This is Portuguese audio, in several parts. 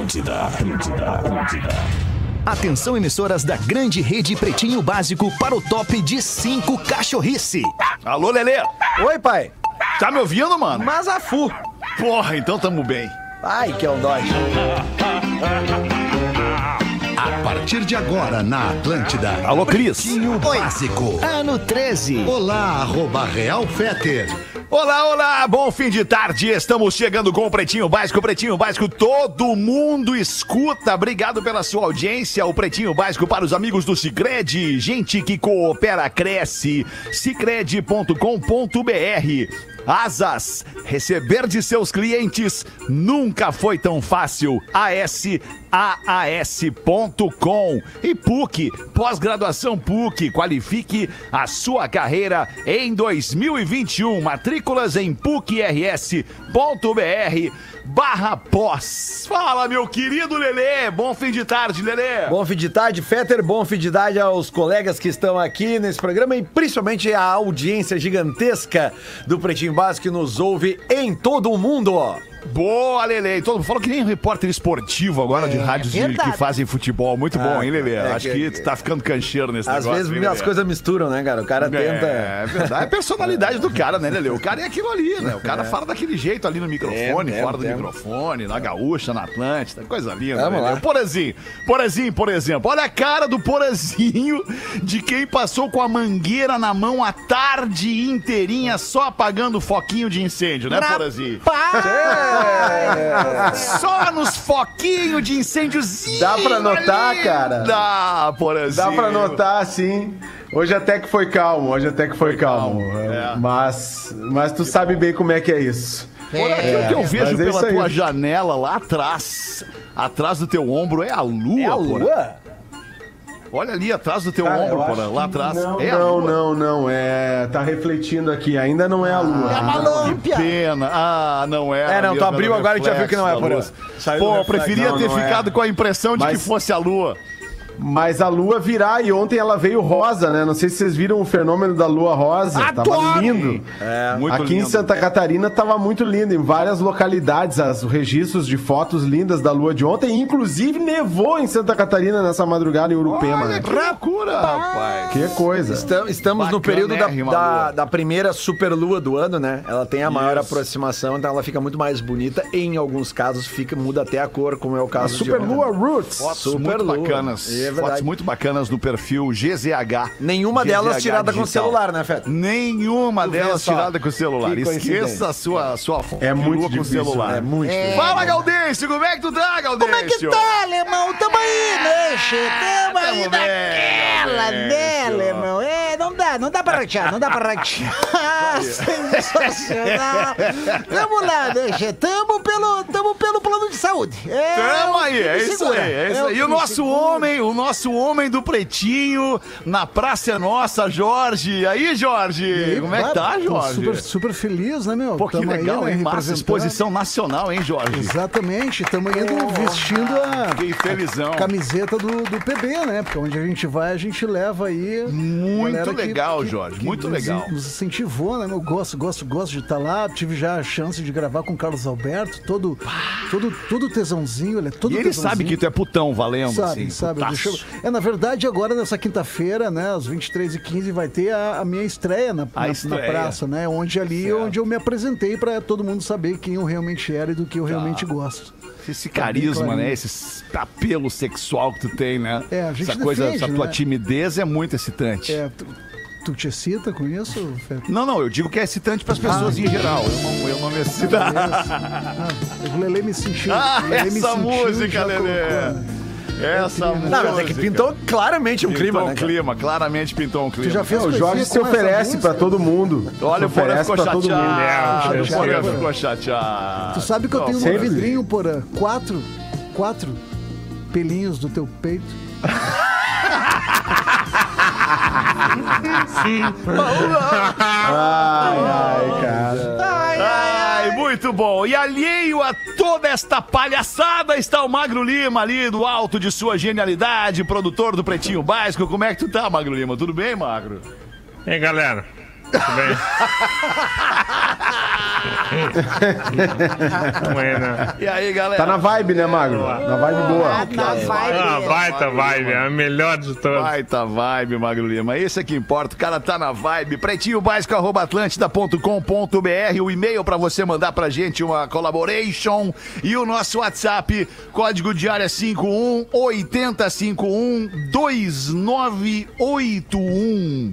Atlântida, Atlântida, Atlântida. Atenção, emissoras da grande rede Pretinho Básico para o top de 5 cachorrice. Alô, Lelê. Oi, pai. Tá me ouvindo, mano? Mazafu. Porra, então tamo bem. Ai, que é um dói. A partir de agora na Atlântida. Alô, Cris. Pretinho Básico. Ano 13. Olá, arroba Real Feter. Olá, olá, bom fim de tarde. Estamos chegando com o Pretinho Básico. Pretinho Básico, todo mundo escuta. Obrigado pela sua audiência. O Pretinho Básico para os amigos do Cicred. Gente que coopera, cresce. Cicred.com.br. Asas, receber de seus clientes nunca foi tão fácil. ASAAS.com e PUC, pós-graduação PUC, qualifique a sua carreira em 2021. Matrículas em PUCRS.br barra pós. Fala, meu querido Lelê. Bom fim de tarde, Lelê. Bom fim de tarde, Fetter. Bom fim de tarde aos colegas que estão aqui nesse programa e principalmente a audiência gigantesca do Pretinho Básico que nos ouve em todo o mundo. Boa, Lele. Todo mundo falou que nem repórter esportivo agora de rádios de- que fazem futebol. Muito bom, hein, Lele? é Acho que- tu tá ficando cancheiro nesse Às negócio. vezes hein, as coisas misturam, né, cara? O cara tenta. É, é verdade. É a personalidade do cara, né, Lele? O cara é aquilo ali, né? O cara fala daquele jeito ali no microfone, É, é, fora do é. microfone, na gaúcha, na Atlântida. Coisa linda. Vamos lá. Porazinho. Porazinho, por exemplo. Olha a cara do Porazinho de quem passou com a mangueira na mão a tarde inteirinha só apagando foquinho de incêndio, né, Porazinho? Só nos foquinhos de incêndiozinho. Dá pra notar, ali. cara. Dá, Porazinho. Dá pra notar, sim. Hoje até que foi calmo, hoje até que foi, calmo. é. Mas, mas tu sabe bem como é que é isso. Por aquilo que eu vejo é pela aí. tua janela lá atrás, atrás do teu ombro, é a lua, É a lua? Olha ali atrás do teu Cara, ombro, Porã, lá atrás. Não, é a não, não, não. É, tá refletindo aqui. Ainda não é a lua. Que pena. Ah, não é. É, não, tu abriu agora e já viu que não é, por Porã. Saiu do Pô, eu reflexo. preferia Não, ter não é. ficado com a impressão de Mas- que fosse a lua. Mas a lua virar e ontem ela veio rosa, né? Não sei se vocês viram o fenômeno da lua rosa. Tava Adoro! lindo. É. Muito Aqui em lindo. Santa Catarina tava muito lindo, em várias localidades, as registros de fotos lindas da lua de ontem, inclusive nevou em Santa Catarina nessa madrugada em Urupema. Olha né? que loucura, rapaz. Que coisa. Estam- Estamos no período da, da, lua. da primeira superlua do ano, né? Ela tem a maior Isso. aproximação, então ela fica muito mais bonita. Em alguns casos, fica, muda até a cor, como é o caso de Super ontem. Lua Roots. Fotos Super muito lua. bacanas. É verdade. fotos muito bacanas no perfil GZH. Nenhuma delas GZH tirada com digital. celular, né, Feta? Nenhuma Tu delas tirada com o celular. Que Esqueça a sua, sua foto É muito com o difícil, celular. É muito difícil. Fala, Gaudêncio, como é que tu tá, Gaudêncio? Como é que tá, alemão? Tamo aí, né, che? Tamo aí naquela, né, alemão? É, não dá, não dá pra ratear, não dá pra ratear. Sensacional. Tamo lá, né, che? Tamo pelo, tamo pelo plano de saúde. É, Tamo o aí, é isso aí, é isso o aí. E o nosso segura. homem, o nosso homem do pretinho, na Praça Nossa, Jorge. E aí, Jorge? Como é que tá, Jorge? Super, super feliz, né, meu? Pô, que Tamo aí, legal, né, hein? Massa exposição nacional, hein, Jorge? Exatamente, estamos indo vestindo a felizão. camiseta do, do PB, né? Porque onde a gente vai, a gente leva aí. Muito que- legal, que- Jorge, que muito nos- legal. Nos incentivou, né? Eu gosto, gosto, gosto de estar lá. Tive já a chance de gravar com o Carlos Alberto, todo, todo, todo tesãozinho, ele é todo E ele tesãozinho. sabe que tu é putão, valendo, Sabe, assim. sabe. putaço. É, na verdade, agora nessa quinta-feira, né, às 23h15, vai ter a, a minha estreia na, A na- na estreia. praça, né? Onde ali Certo. onde eu me apresentei pra todo mundo saber quem eu realmente era e do que eu realmente gosto. Esse carisma, né? Esse apelo sexual que tu tem, né? É, a gente essa coisa, defende, essa tua né? timidez é muito excitante. É, tu, tu te excita com isso? Não, não, eu digo que é excitante pras pessoas Ah. em geral. Eu não, eu não me excito. Ah, o Lelê me sentiu. Ah, Lelê me essa sentiu, música, né? Essa música. Não, mas é que pintou claramente um Pintou clima, um né? clima, claramente pintou um clima. Tu já fez É, o Jorge se oferece pra todo mundo. Olha, o Se Porã oferece ficou pra todo chateado. mundo. O Porã ficou chateado. Tu sabe que eu tenho um vidrinho, porã? Quatro, quatro pelinhos do teu peito. Ai, ai, cara. Ai, muito bom. E alheio a toda esta palhaçada está o Magro Lima ali do alto de sua genialidade, produtor do Pretinho Básico. Como é que tu tá, Magro Lima? Tudo bem, Magro? E aí, galera? Tudo bem? Buena. E aí, galera? Tá na vibe, né, Magro? Na vibe boa. Na vibe. Ah, baita vibe, a melhor de todas. Baita vibe, Magro Lima. Esse é que importa. O cara tá na vibe. Pretinho básico, arroba atlântida.com.br. O e-mail pra você mandar pra gente uma collaboration. E o nosso WhatsApp, código de área 51 8051 2981.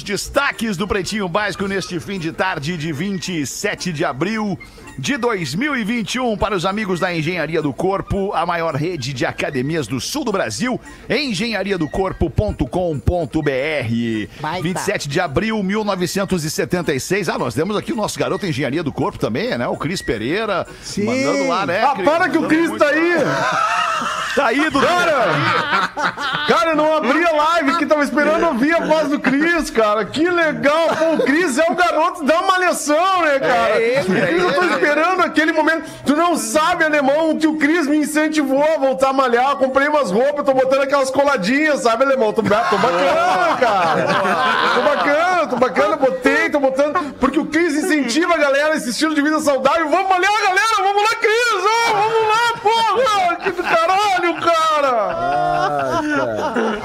Os destaques do Pretinho Básico neste fim de tarde de 27 de abril de 2021 para os amigos da Engenharia do Corpo, a maior rede de academias do sul do Brasil, engenhariadocorpo.com.br. Baita. 27 de abril 1976. Ah, nós temos aqui o nosso garoto Engenharia do Corpo também, né? O Cris Pereira. Sim. Mandando lá, né? Ah, Cris? para que o Cris tá aí! Tá aí, Dudu. Cara! Cara, eu não abri a live que tava esperando ouvir a voz do Cris, cara. Que legal! Pô, o Cris é o garoto da malhação, né, cara? É ele, é Cris, eu tô ele. esperando aquele momento. Tu não sabe, alemão, que o Cris me incentivou a voltar a malhar. Comprei umas roupas, tô botando aquelas coladinhas, sabe, alemão? Tô, tô bacana, cara. Tô bacana, tô bacana, botei, tô botando. Porque o Cris incentiva a galera esse estilo de vida saudável. Vamos malhar, galera! Vamos lá, Cris! Ó, vamos lá, porra! Que do caralho, cara!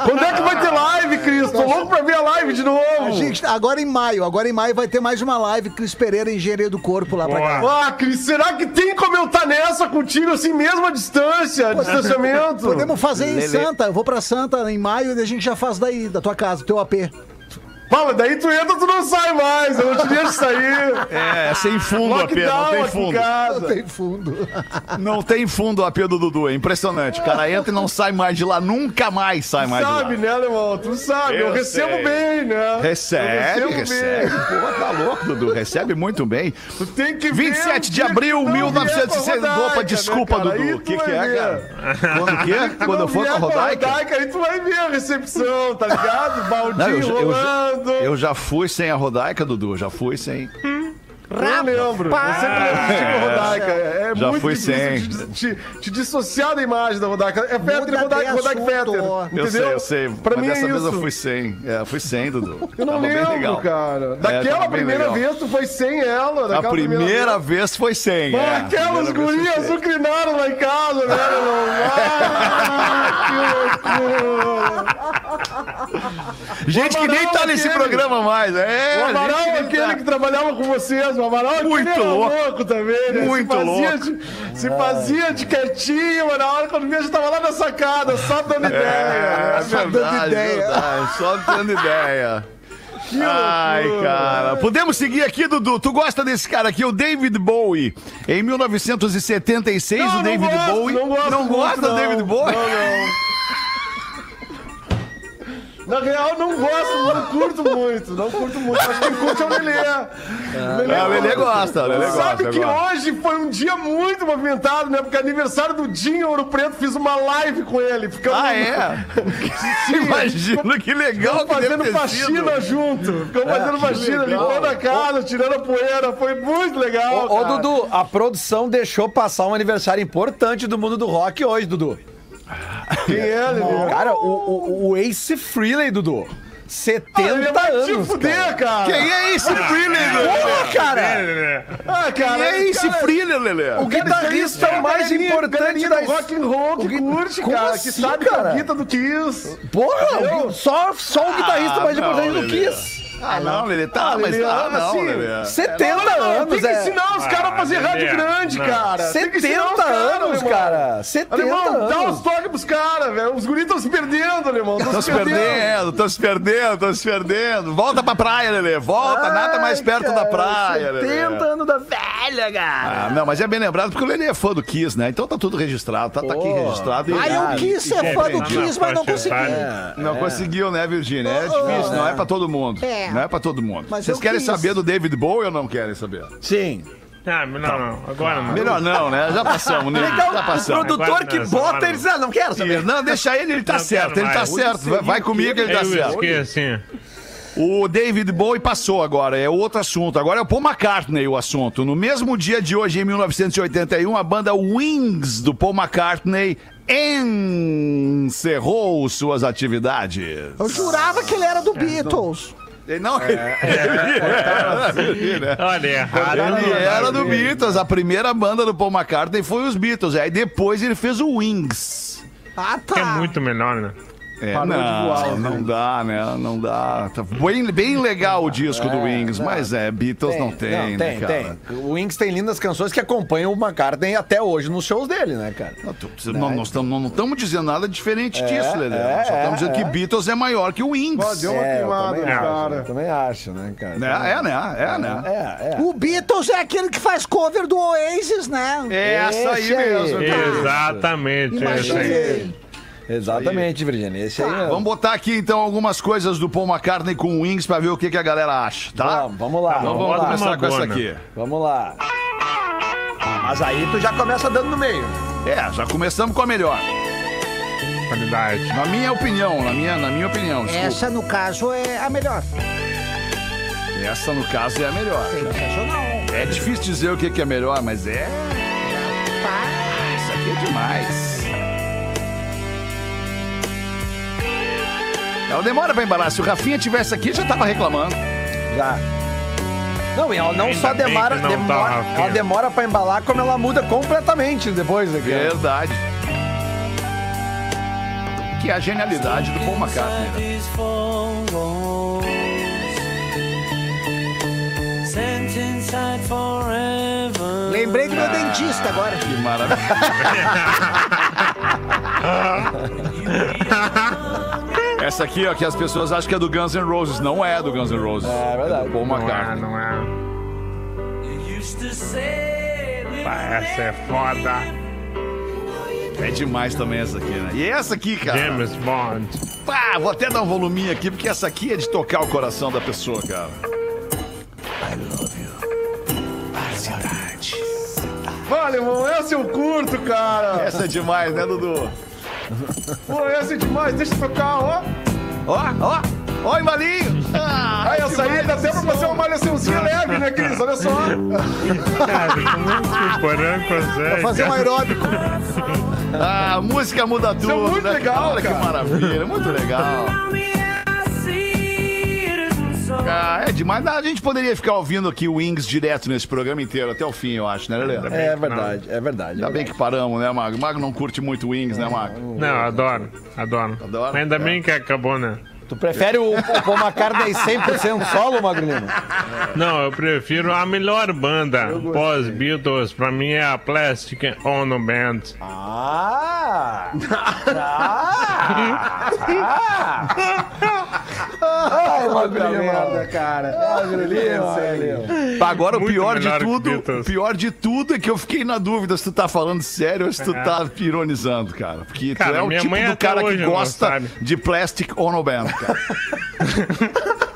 Quando é que vai ter live, Cris? Tô louco pra ver a live de novo. A gente, agora em maio, agora em maio vai ter mais uma live Cris Pereira, engenharia do corpo lá pra cá. Ah, Cris, será que tem como eu estar nessa contigo assim mesmo a distância, distanciamento? Podemos fazer em. Santa, eu vou pra Santa em maio e a gente já faz daí, da tua casa, do teu AP. Mas daí tu entra, tu não sai mais, eu não te deixo sair. É, sem fundo, AP. Não Lockdown tem fundo. casa. Tem fundo. Não tem fundo o AP do Dudu. É impressionante. O cara entra e não sai mais de lá. Nunca mais sai mais Sabe, de lá. né, alemão? Tu sabe, eu, Eu recebo sei. bem, né? Recebe, eu recebe. bem. Pô, tá louco, Dudu. Recebe muito bem. Tu tem que ver 27 o de abril, que tu não vier 1960. pra Rodaica, Opa, desculpa, né, cara? Dudu. O que, que é, ver. cara? Quando o quê? Quando não eu for pra pra Rodaica? Aí tu vai ver a recepção, tá ligado? Não, Baldinho eu, já- eu, já- fui sem a Rodaica, Dudu. Já fui sem. Eu lembro. Eu sempre lembro de Rodaica. É, é Já muito fui difícil sem. Te, te, te dissociar da imagem da Rodaica. É Fetter, Muda Rodaica, de Rodaica. Fetter. Eu sei, eu sei. Pra Mas mim é dessa vez isso. eu fui sem. É, fui sem, Dudu. Eu não Tava bem lembro, legal. cara. É, Daquela bem primeira vez, tu foi sem ela. A daquela primeira vez foi sem. É. aquelas Primeira gurias sem. azucrinaram lá em casa, né, irmão? Ah, que loucura! Gente que nem tá nesse aquele. programa mais. É, O Amaral é que nem aquele tá. que trabalhava com vocês, o Amaral é Muito louco. louco também, né? Muito se louco. De, se fazia de quietinho, mas na hora quando via já tava lá na sacada, só dando ideia. É, né? verdade, ideia. verdade. Só dando ideia. Ai, cara. Podemos seguir aqui, Dudu. Tu gosta desse cara aqui, o David Bowie. Em 1976, Não, o não David gosto, Bowie. não gosto muito, gosta do não. David Bowie? Não, não. Na real, não gosto, não curto muito. Não curto muito. Acho que quem curte é o Lelê. Ah, o Lelê gosta, o Lelê Sabe gosta, que gosta. hoje foi um dia muito movimentado, né? Porque é aniversário do Dinho Ouro Preto, fiz uma live com ele. Ficamos Ah, é? Imagina que legal que deve fazendo faxina sido. junto. Ficamos fazendo faxina, limpando a casa, tirando a poeira. Foi muito legal. Ô, ô. Dudu, a produção deixou passar um aniversário importante do mundo do rock hoje, Dudu. Quem é, Lelê? Cara, o, o, o Ace Frehley, Dudu. 70 Ah, vai te anos. fuder, cara. Quem é esse Freeler, Porra, cara! Ah, cara. Quem é esse cara, Freeler, Lelê? O guitarrista é mais galerinha- importante da rock and roll que curte, cara. Que assim, sabe cara? que é o guita do Kiss. Porra, só, só o guitarrista Ah, mais não, importante do. Kiss. Ah, não, Lelê. Tá, Ah, mas Lelê, ah, não, assim, Lelê. 70 Não, não, anos, tem que é. ensinar os caras a fazer Ah, rádio grande, não. cara. Tem que ensinar os 70 caras, anos, cara. 70 Alemão, dá uns anos. toques pros caras, velho. Os guris estão se perdendo, alemão. Estão se perdendo, estão se perdendo, estão se perdendo. Volta pra praia, Lelê. Volta, nada mais Ai, perto da praia, Lelê. 70 anos da velha, cara. Ah, não, mas é bem lembrado porque o Lelê é fã do Kiss, né? Então tá tudo registrado, tá, tá aqui registrado. Ah, eu quis ser fã do Kiss, mas não consegui. Não conseguiu, né, Virgínia? É difícil, não é pra todo mundo. É. Não é pra todo mundo. Mas Vocês eu querem quis. saber do David Bowie ou não querem saber? Sim. Ah, não, não, agora não. Melhor não, né? Já passamos, né? Legal, Já o passamos. produtor Agora que não, bota, agora ele diz, ah, não quero saber. Não, deixa ele, ele tá Não certo, quero ele tá mais. certo. Vai, vai comigo, ele tá Eu certo. esqueci, assim. O David Bowie passou agora, é outro assunto. Agora é o Paul McCartney o assunto. No mesmo dia de hoje, em 1981, a banda Wings do Paul McCartney encerrou suas atividades. Eu jurava que ele era do Beatles. Ele Não, ele, Olha, errado. ele não. era do Beatles. A primeira banda do Paul McCartney foi os Beatles. Aí depois ele fez o Wings. Ah, Que é tá. muito melhor, né? É, Parou de não, voar, não dá, né? Não dá. Tá bem, bem legal o disco do Wings, mas é, Beatles não tem, não, né, tem, cara? tem. O Wings tem lindas canções que acompanham o McCartney até hoje nos shows dele, né, cara? Não, tu- Não, nós tamo- não estamos dizendo nada diferente disso, Lelê. é, só estamos dizendo é. que Beatles é maior que o Wings. Ó, deu uma É, queimada também no acho, cara. eu também acho, né, cara? Né? É, né? É, né? É, é. O Beatles é aquele que faz cover do Oasis, né? É essa aí mesmo. cara. Exatamente. essa aí. Exatamente, Virginia. Esse aí mesmo. Vamos botar aqui então algumas coisas do Paul McCartney com o Wings pra ver o que, que a galera acha, tá? Vamos, vamos lá. Então vamos vamos lá. começar com essa aqui. Vamos lá. Mas aí tu já começa dando no meio. É, já começamos com a melhor. Qualidade. Na minha opinião, na minha, na minha opinião. desculpa. Essa, no caso, é a melhor. Essa, no caso, é a melhor. Sensacional. É difícil dizer o que, que é melhor, mas é. Isso aqui é demais. Ela demora pra embalar. Se o Rafinha tivesse aqui, já tava reclamando. Já. Não, e ela não Ainda só demora, não tá, demora Rafinha. ela demora pra embalar, como ela muda completamente depois aqui. Verdade. Que é a genialidade do Paul McCartney. né? Lembrei do meu dentista agora. Que maravilha. Essa aqui, ó, que as pessoas acham que é do Guns N' Roses. Não é do Guns N' Roses. É verdade. do Paul Não é, McCartney. não é. Pá, essa é foda. É demais também essa aqui, né? E essa aqui, cara. James Bond. Pá, vou até dar um voluminho aqui, porque essa aqui é de tocar o coração da pessoa, cara. Vale, irmão, essa eu curto, cara. Essa é demais, né, Dudu? Pô, essa é demais. Deixa eu tocar, ó. Ó, ó, ó, embalinho. Ah, Aí, essa aí dá até pra fazer uma malhaçãozinha leve, né, Cris? Olha só. Cara, como é que o Porã consegue? Fazer um aeróbico. Ah, a música muda tudo. é muito né? legal, Olha que cara. maravilha, muito legal. Ah, é demais. A gente poderia ficar ouvindo aqui o Wings direto nesse programa inteiro, até o fim, eu acho, né, Lelê? É verdade, é verdade. Ainda bem que paramos, né, Mago? O Mago não curte muito Wings, né, Mago? Não, adoro, adoro. Adora? Ainda É. bem que acabou, né? Tu prefere o, o Paul McCartney 100% solo, Magrino? Não, eu prefiro a melhor banda pós-Beatles, pra mim é a Plastic Ono Band. Ah! Ah! ah! Ai, Magrino. merda, cara. Magrino, Tá, Agora o Muito pior de tudo, o pior de tudo é que eu fiquei na dúvida se tu tá falando sério ou se tu tá ironizando, cara. Porque tu Cara, é o tipo do cara que gosta de Plastic Ono Band, cara.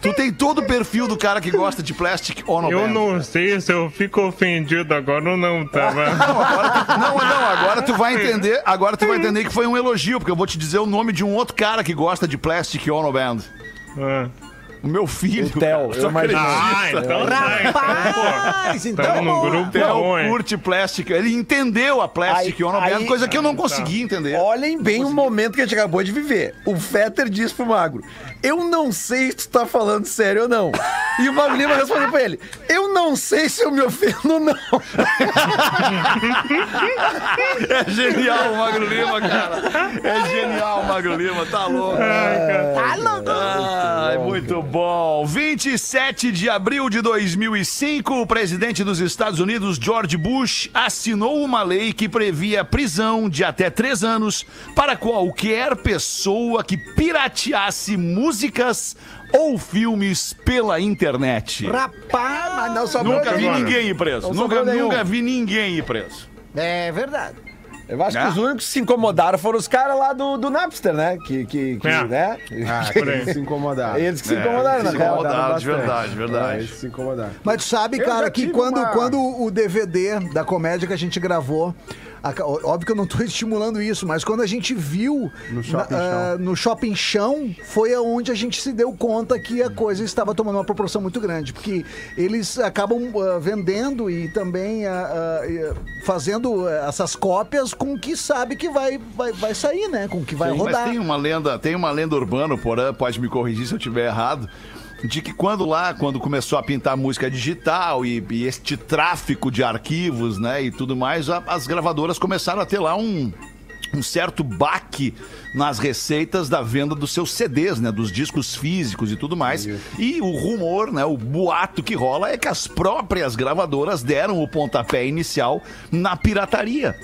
tu tem todo o perfil do cara que gosta de Plastic Ono Eu Band. não sei se eu fico ofendido agora ou não, tá? Não, agora tu, não, não, agora tu vai entender, agora tu vai entender que foi um elogio, porque eu vou te dizer o nome de um outro cara que gosta de Plastic Ono Band. Ah, O meu filho. O Theo, eu imagino. Ah, então tá. Rapaz, então. Tamo num grupo bom, hein? curte Plastic. Ele entendeu a Plastic Aí- coisa que eu não consegui entender. Olhem bem o momento que a gente acabou de viver. O Fetter disse pro Magro: Eu não sei se tu tá falando sério ou não. E o Magro Lima respondeu pra ele: Eu não sei se eu me ofendo ou não. É genial o Magro Lima, cara. É genial o Magro Lima, tá louco. Tá louco. Ai, muito bom. 27 de abril de 2005, o presidente dos Estados Unidos, George Bush, assinou uma lei que previa prisão de até três anos para qualquer pessoa que pirateasse músicas ou filmes pela internet. Rapaz, mas não sobrou Nunca vi ninguém ir preso. Nunca, nunca vi ninguém ir preso. É verdade. Eu acho Né? que os únicos que se incomodaram foram os caras lá do, do Napster, né? Que, que, que É. né? Ah, por aí. que se incomodaram. Eles que se incomodaram, se na real. incomodaram. de verdade, verdade. É, eles se incomodaram. Mas tu sabe, Eu cara, já que tive quando, uma- quando o DVD da comédia que a gente gravou, óbvio que eu não tô estimulando isso, mas quando a gente viu No Shopping na- ah, no shopping chão, foi aonde a gente se deu conta que a coisa estava tomando uma proporção muito grande, porque eles acabam ah, vendendo e também e, fazendo essas cópias com o que sabe que vai, vai, vai sair, né? Com o que vai Sim, rodar. Mas tem uma lenda, tem uma lenda urbana, Porã pode me corrigir se eu estiver errado, de que quando lá, quando começou a pintar música digital e, e este tráfico de arquivos, né, e tudo mais, a- as gravadoras começaram a ter lá um um certo baque nas receitas da venda dos seus CDs, né, dos discos físicos e tudo mais. E o rumor, né, o boato que rola é que as próprias gravadoras deram o pontapé inicial na pirataria,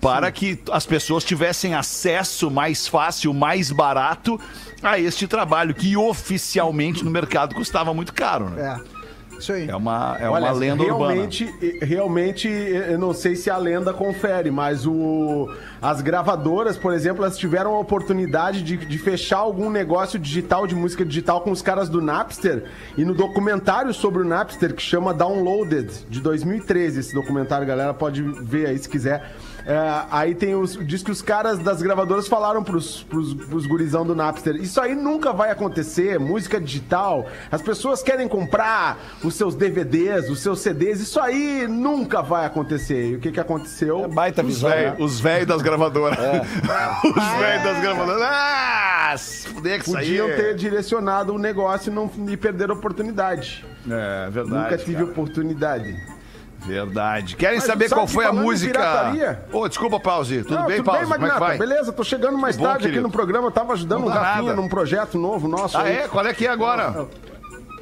para que as pessoas tivessem acesso mais fácil, mais barato a este trabalho que oficialmente no mercado custava muito caro, né? É. Isso aí. É uma é Olha, uma lenda urbana. realmente, realmente, eu não sei se a lenda confere, mas o, as gravadoras, por exemplo, elas tiveram a oportunidade de, de fechar algum negócio digital, de música digital, com os caras do Napster. E no documentário sobre o Napster, que chama Downloaded, de 2013, esse documentário, galera, pode ver aí se quiser. É, aí tem os. Diz que os caras das gravadoras falaram pros, pros, pros gurizão do Napster. Isso aí nunca vai acontecer. Música digital. As pessoas querem comprar os seus DVDs, os seus CDs. Isso aí nunca vai acontecer. E o que, que aconteceu? É baita Os visão, né? velhos os velhos das gravadoras. Os velhos das gravadoras. Ah, fuder que. Podiam é- ter direcionado o negócio e não e perder a oportunidade. É verdade. nunca tive cara. oportunidade. Verdade. Querem Mas saber sabe qual foi a música? Ô, desculpa, Pause. Tudo Não, bem, tudo Pause? bem, Como é que Magnata? vai? Beleza, tô chegando mais Tudo bom, tarde aqui no programa. Eu tava ajudando Não o Rafinha nada. num projeto novo nosso. Ah, aí. é? Qual é que é agora?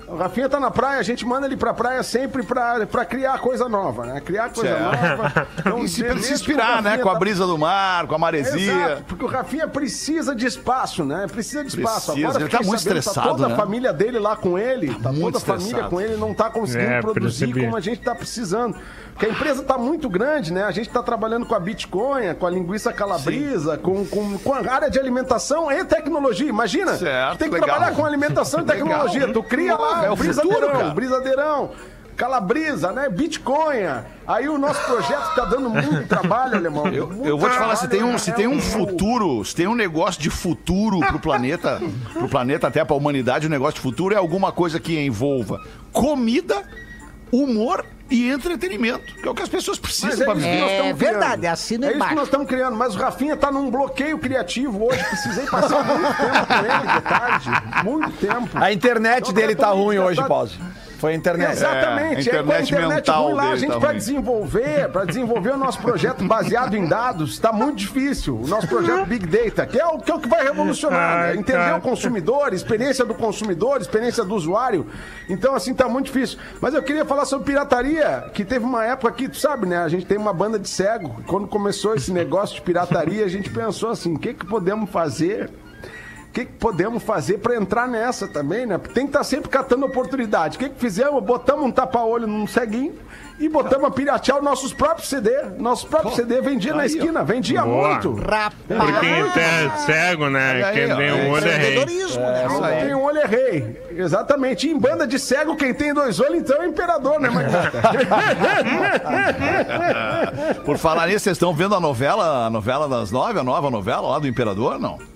O Rafinha tá na praia, a gente manda ele pra praia sempre pra, pra criar coisa nova, né? Criar coisa Certo. nova. Então, E se, se inspirar, né? Com a tá- brisa do mar, com a maresia. Exato, porque o Rafinha precisa de espaço, né? Precisa de espaço. Precisa, Agora ele tá muito sabendo, estressado, Tá toda né? a família dele lá com ele, tá Muito toda a família estressado. com ele, não tá conseguindo É, produzir percebi. como a gente tá precisando. Porque a empresa tá muito grande, né? A gente tá trabalhando com a Bitcoin, com a linguiça calabresa, com, com, com a área de alimentação e tecnologia. Imagina, Certo, tem que legal. trabalhar com alimentação e Legal. tecnologia. Tu cria lá É o o futuro, brisadeirão, brisadeirão. Calabresa, né? Bitcoin. Aí o nosso projeto tá dando muito trabalho, alemão. Eu, Muito eu vou te falar, se tem um, se é tem um futuro, se tem um negócio de futuro pro planeta, pro planeta até pra humanidade, um negócio de futuro é alguma coisa que envolva comida, humor e entretenimento, que é o que as pessoas precisam é que viver. É estamos verdade, criando. assina É isso que nós estamos criando, mas o Rafinha tá num bloqueio criativo hoje. Precisei passar muito tempo com ele de tarde. Muito tempo. A internet Então, dele tá totalmente ruim hoje, gastado. Pause. Foi a internet. Exatamente, É, a é, com a internet internet mental lá, a gente tá para desenvolver, para desenvolver o nosso projeto baseado em dados, está muito difícil. O nosso projeto Big Data, que é o que, é o que vai revolucionar, né? Entender cara. o consumidor, experiência do consumidor, experiência do usuário. Então, assim, tá muito difícil. Mas eu queria falar sobre pirataria, que teve uma época que, tu sabe, né? A gente tem uma banda de cego. Quando começou esse negócio de pirataria, a gente pensou assim, o que, que podemos fazer que, que podemos fazer para entrar nessa também, né? Tem que estar sempre catando oportunidade. O que, que fizemos? Botamos um tapa-olho num ceguinho e botamos a piratear os nossos próprios CD. Nossos próprios CD vendia na esquina, vendia Boa. muito. Rapaz. Por quem é cego, né? Aí, Quem ó, tem é um olho é rei. Né? Aí. Quem um olho é rei. Exatamente. E em banda de cego, quem tem dois olhos, então é imperador, né? Por falar nisso, vocês estão vendo a novela, a novela das nove, a nova novela lá do Imperador, não?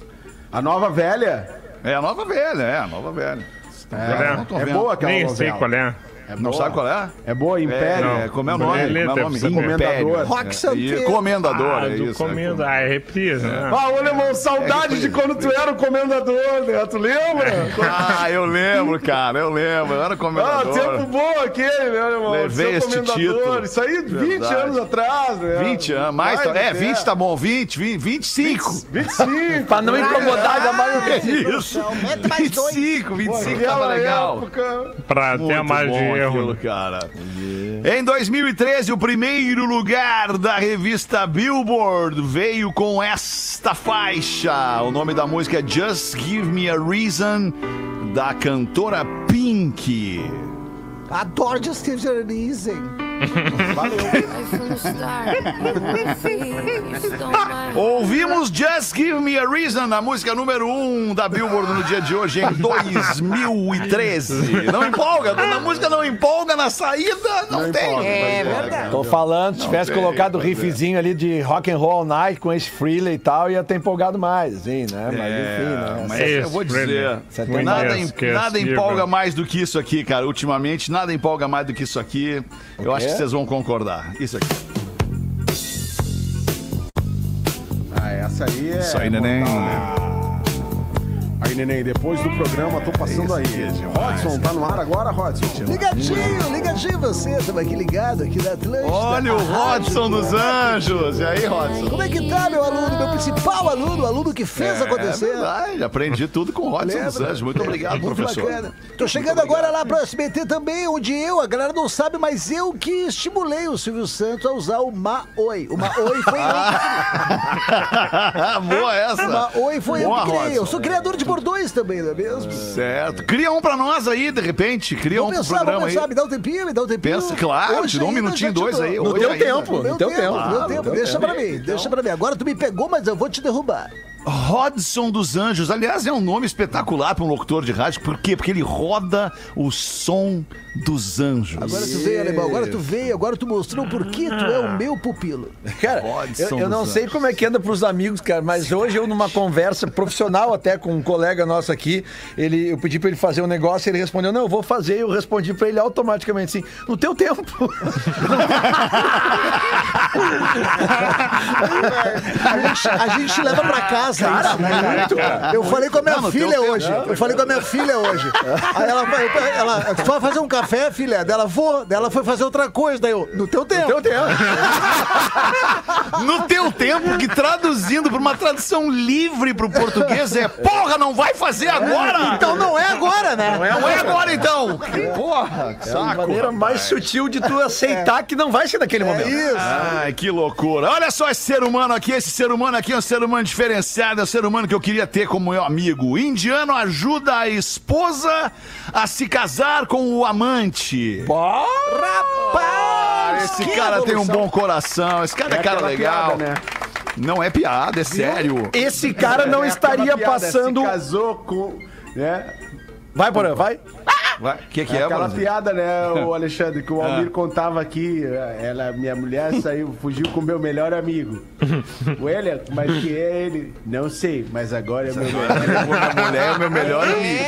A nova velha É a nova velha, é a nova velha. É, é vendo. boa aquela Nem novela. sei qual é. Não sabe qual é? É boa, Império. É, como é o nome? Como é o nome? Império. Rock É, Santeiro. Comendador, Ah, é do isso. é. comendo. Ah, é reprise, né? Ah, ô, Alemão, saudade de quando tu era o comendador, né? Tu lembra? Ah, eu lembro, cara, eu lembro. Eu era Ah, comendador. tempo bom aquele, meu irmão. Levei Seu este comendador. título. Isso aí, 20 Verdade. anos atrás, né? 20 anos, mais, Mais é, até. 20 tá bom, 20, 20 25. 25. Pra não incomodar da maioria. É isso. Mete mais dois. 25, 25 tava legal. Pra ter Muito mais de bom erro. Aquilo, cara. Em 2013, o primeiro lugar da revista Billboard veio com esta faixa. O nome da música é Just Give Me a Reason, da cantora Pink. Adoro Justin Reason. Ouvimos Just Give Me a Reason, a música número 1 um da Billboard no dia de hoje, em 2013. Não empolga, quando a música não empolga na saída, não, tem. É verdade. Tô falando, se tivesse tem, colocado o é. riffzinho ali de rock and roll all night com esse Freely e tal, ia ter empolgado mais, assim, né? Mas enfim, né? Mas eu vou dizer, nada, nada empolga mais do que isso aqui, cara. Ultimamente, nada empolga mais do que isso aqui. Eu acho que vocês vão concordar. Isso aqui. Ah, essa aí é. Isso aí, neném. A Aí, neném, depois do programa, tô passando aí. Rodson, tá no ar agora, Rodson? Ligadinho, ligadinho você, tava aqui ligado aqui na Atlântida. Olha o Rodson do dos Anjos. E aí, Rodson? Como é que tá, meu aluno, meu principal aluno, o aluno que fez É acontecer? verdade, aprendi tudo com o Rodson dos Lembra? Anjos. Muito obrigado, Muito professor. bacana. Tô chegando agora lá pro SBT também, onde eu, a galera não sabe, mas eu que estimulei o Silvio Santos a usar o Maoi. O Maoi foi Boa essa. eu. O Maoi foi Boa, eu que criei. Eu sou criador de bordões também, não é mesmo? Certo. Cria um pra nós aí, de repente. Cria um Vamos pro pensar, programa vamos pensar, aí. me dá um tempinho, me dá um tempinho. Pensa, claro, te dou um ainda minutinho, já te dois dou. aí. No hoje teu ainda. tempo. No meu No teu tempo, tempo. no meu tempo. Deixa pra mim, deixa pra mim. Agora tu me pegou, mas eu vou te derrubar. Rodson dos Anjos. Aliás, é um nome espetacular para um locutor de rádio. Por quê? Porque ele roda o som dos anjos. Agora tu veio, alemão, agora tu veio, agora tu mostrou por que tu é o meu pupilo. Cara, Rodson eu, eu não sei como é que anda pros amigos, cara, mas hoje eu, numa conversa profissional até com um colega nosso aqui, ele, eu pedi pra ele fazer um negócio, ele respondeu, não, eu vou fazer, e eu respondi pra ele automaticamente assim, no teu tempo. A gente, a gente leva pra casa isso, né, cara? Eu falei com a minha Não, no filha hoje. Eu falei com a minha filha hoje. Aí ela, ela, ela foi fazer um café, filha. Dela, vou. Dela foi fazer outra coisa. Daí eu, no teu tempo. teu tempo. No teu tempo, que traduzindo para uma tradução livre pro português é porra, não vai fazer agora! Então não é agora, né? Não é agora então! Porra, que É a saco! maneira mais sutil de tu aceitar que não vai ser naquele momento. Isso. Ai, que loucura. Olha só esse ser humano aqui. Esse ser humano aqui é um ser humano diferenciado. É um ser humano que eu queria ter como meu amigo. O indiano ajuda a esposa a se casar com o amante. Rapaz! Esse cara tem um bom coração. Esse cara é, cara aquela legal. piada, né? Não é piada, é sério. Esse cara não É estaria piada, passando... Se casou com. Né? Vai, Porã, vai. O que, que É é, aquela Brasil? piada, né, o Alexandre, que o Almir contava aqui. Ela, minha mulher saiu, fugiu com o meu melhor amigo. O Elia, mas que é ele? Não sei, mas agora é meu melhor amigo. Minha mulher é meu melhor amigo.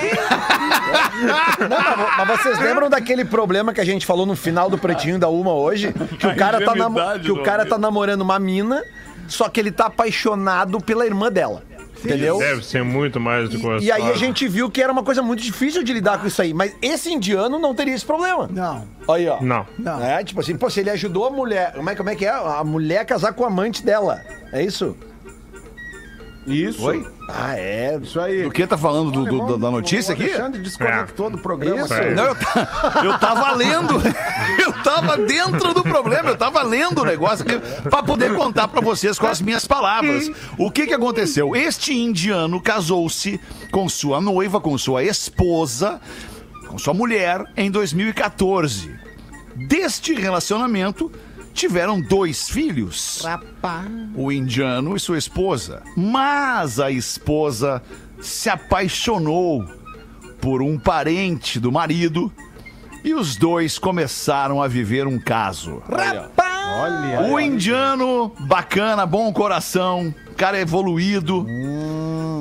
Não, mas, mas vocês lembram daquele problema que a gente falou no final do Pretinho da Uma hoje? Que o cara, tá, namo- que o cara tá namorando uma mina, só que ele tá apaixonado pela irmã dela. Entendeu? Deve ser muito mais do que gostoso. E aí a gente viu que era uma coisa muito difícil de lidar com isso aí. Mas esse indiano não teria esse problema. Não. Aí, ó. Não. Não. É, tipo assim, pô, se ele ajudou a mulher. Como é, como é que é? A mulher a casar com o amante dela. É isso? Isso. Oi? Ah, é. Isso aí. Do que tá falando do- do- da notícia o aqui? Alexandre desconectou do programa. Isso. Não, eu, ta- eu tava lendo, eu tava dentro do problema, eu tava lendo o negócio aqui pra poder contar pra vocês com as minhas palavras. O que que aconteceu? Este indiano casou-se com sua noiva, com sua esposa, com sua mulher em 2014. Deste relacionamento tiveram dois filhos Rapaz. o indiano e sua esposa. Mas a esposa se apaixonou por um parente do marido e os dois começaram a viver um caso. Olha. O indiano, bacana, bom coração, cara evoluído,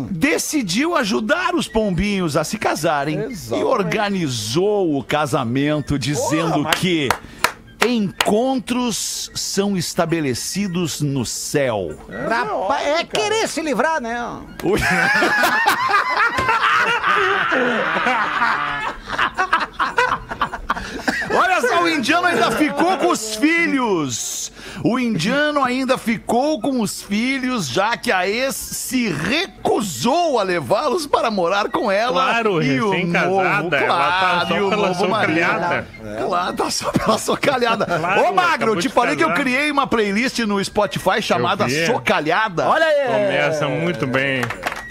decidiu ajudar os pombinhos a se casarem e organizou o casamento dizendo que encontros são estabelecidos no céu. Rapaz, é querer se livrar, né? Ui. O indiano ainda ficou com os filhos. O indiano ainda ficou com os filhos, já que a ex se recusou a levá-los para morar com ela. Claro, e o novo, ela tá claro, só e o pela novo marido. socalhada. Claro, tá só pela socalhada. Claro, Ô, Magro, te falei que eu criei uma playlist no Spotify chamada. Socalhada. Olha aí. Começa muito bem.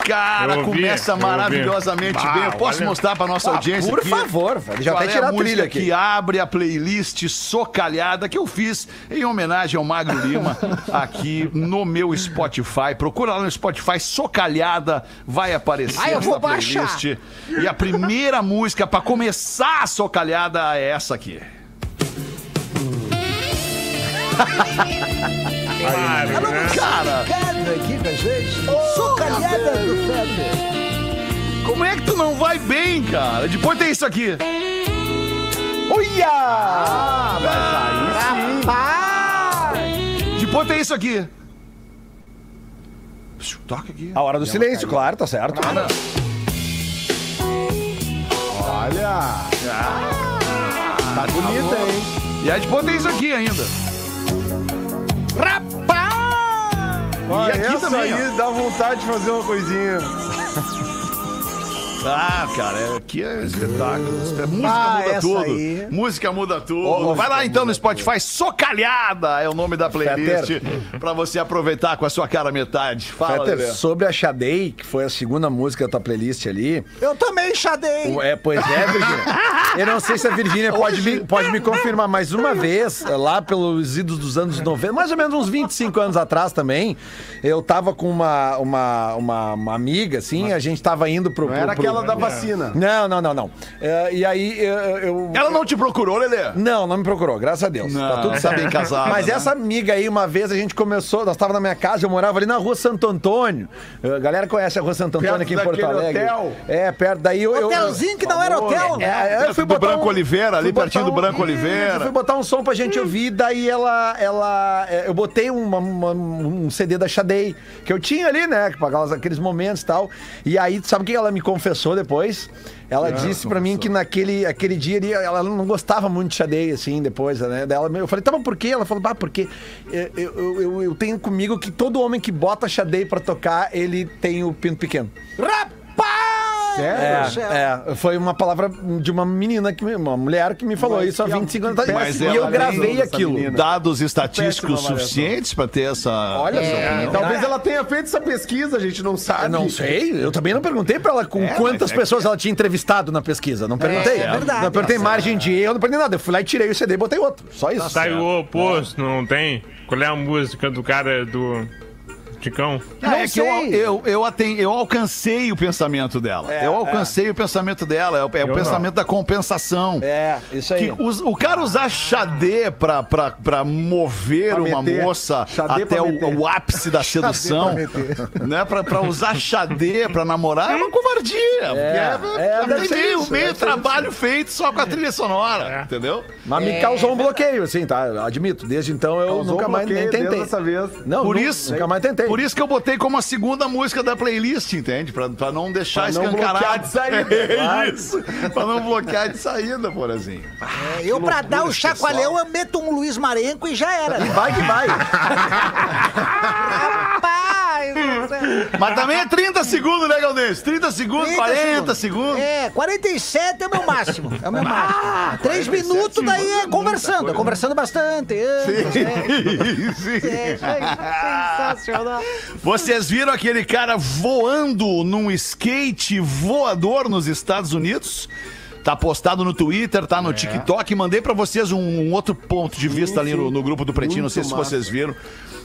Cara, ouvi, começa maravilhosamente Bah, bem. Eu posso olha. mostrar pra nossa audiência Por aqui? favor, velho. Já até é tirar a trilha aqui. que abre a playlist Socalhada que eu fiz em homenagem ao Magro Lima aqui no meu Spotify. Procura lá no Spotify Socalhada, vai aparecer Ah, eu vou essa playlist. E a primeira música pra começar a Socalhada é essa aqui. Claro, né? Cara, Cada aqui com a gente. Socalhada do Fetter. como é que tu não vai bem, cara? Depois tem isso aqui. Olha! Depois tem isso aqui. Toca aqui. A hora do silêncio, claro, tá certo. Olha! Tá bonita, hein? E a gente botei isso aqui ainda. Olha, aqui essa também, aí dá vontade de fazer uma coisinha. Ah, cara, é- aqui é espetáculo. É Música Ah, muda tudo. aí. Música muda tudo. Vai lá então no Spotify, Socalhada é o nome da playlist. Pra você aproveitar com a sua cara metade. Fala, Fetter, sobre a Shadei, que foi a segunda música da tua playlist ali. Eu também chadei. É, pois é, Virgínia. Eu não sei se a Virgínia pode me, pode me confirmar, mas uma vez, lá pelos idos dos anos 90, mais ou menos uns 25 anos atrás também, eu tava com uma, uma, uma, uma amiga, assim, a gente tava indo pro. Não era pro- pro- aquela da vacina. Não, não, não, não. É, e aí eu. eu- Ela não te procurou, Lelê? Não, não me procurou, graças a Deus. Não, tá tudo tá casada, Mas né? essa amiga aí, uma vez a gente começou, nós tava na minha casa, eu morava ali na rua Santo Antônio. A galera conhece a rua Santo Antônio Perto aqui em Porto daquele Alegre. hotel? É, perto daí eu. eu- Hotelzinho que não era hotel. É, eu fui do botar Branco um- Oliveira, ali fui botar pertinho do Branco Oliveira. Eu fui botar um som pra gente ouvir, daí ela. ela é, eu botei uma- uma- um CD da Shadei, que eu tinha ali, né? Pra aquelas- aqueles momentos e tal. E aí, sabe o que ela me confessou depois? Ela disse pra mim que naquele aquele dia ali, ela não gostava muito de Shadei, assim, depois, né? Daí ela, eu falei, tá, mas por quê? Ela falou, bah, porque eu, eu, eu- eu tenho comigo que todo homem que bota Shadei pra tocar, ele tem o pinto pequeno. Rapaz! É, é, foi uma palavra de uma menina, que me- uma mulher que me falou Mas isso há que 25 anos atrás. Mas E eu gravei aquilo. menina. Dados estatísticos Péssima suficientes pra ter essa. Olha essa só. Talvez ela tenha feito essa pesquisa, a gente não sabe. Ah, não sei, eu também não perguntei pra ela com É, quantas é pessoas ela tinha entrevistado na pesquisa. Não perguntei. é verdade. Não perguntei margem de erro, não perguntei nada. Eu fui lá e tirei o CD e botei outro. Só isso. Sai o oposto, não tem? Qual é a música do cara do Ticão? Ah, é Não que eu, eu, eu, aten- eu alcancei o pensamento dela. eu alcancei o pensamento dela. É o, é o pensamento da compensação. É, isso aí. Os- o cara usar xadê pra, pra, pra mover Pra uma moça Xadê até pra o, o ápice da sedução, né? Pra, pra usar xadê pra namorar é uma covardia. é, porque meio, ser isso, meio trabalho feito só com a trilha sonora, entendeu? Mas me causou um bloqueio, assim, tá? Admito. Desde então eu Causou nunca um mais nem tentei. desde essa vez. Não, Por nu- isso, Nunca mais tentei. Por isso que eu botei como a segunda música da playlist, entende? Pra, pra não deixar Pra não escancarado. bloquear de saída. É isso. pra não bloquear de saída, por assim. É, eu, pra dar o chacoalhão, eu meto um Luiz Marenco e já era. Vai que vai. Rapaz! Mas também é 30 segundos, né, Galdense? 30 segundos, 30 40 segundos. É, 47 é o meu máximo. É o meu máximo. Três minutos daí é conversando. É conversando bastante. É, Sim, sim. é, é sensacional. Vocês viram aquele cara voando num skate voador nos Estados Unidos? Tá postado no Twitter, tá no TikTok. Mandei pra vocês um, um outro ponto de vista ali no, no grupo do Pretinho, não sei se vocês viram.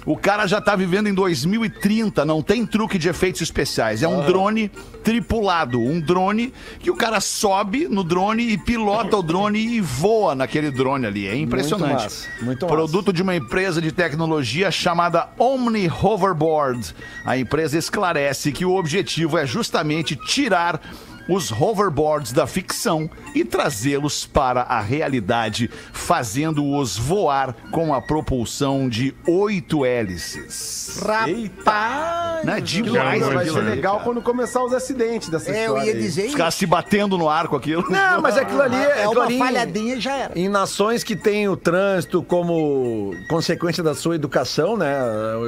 O cara já tá vivendo em 2030, não tem truque de efeitos especiais. É um drone tripulado, um drone que o cara sobe no drone e pilota o drone e voa naquele drone ali. É impressionante. massa, muito massa. Produto de uma empresa de tecnologia chamada Omni Hoverboard. A empresa esclarece que o objetivo é justamente tirar os hoverboards da ficção e trazê-los para a realidade, fazendo-os voar com a propulsão de oito hélices. Rapaz! Não é demais Vai ser ali, legal quando começar os acidentes dessa É, eu história. ia aí. dizer caras se batendo no ar com aquilo. Não, mas aquilo ali é, É uma falhadinha e já era. Em nações que têm o trânsito como consequência da sua educação, né?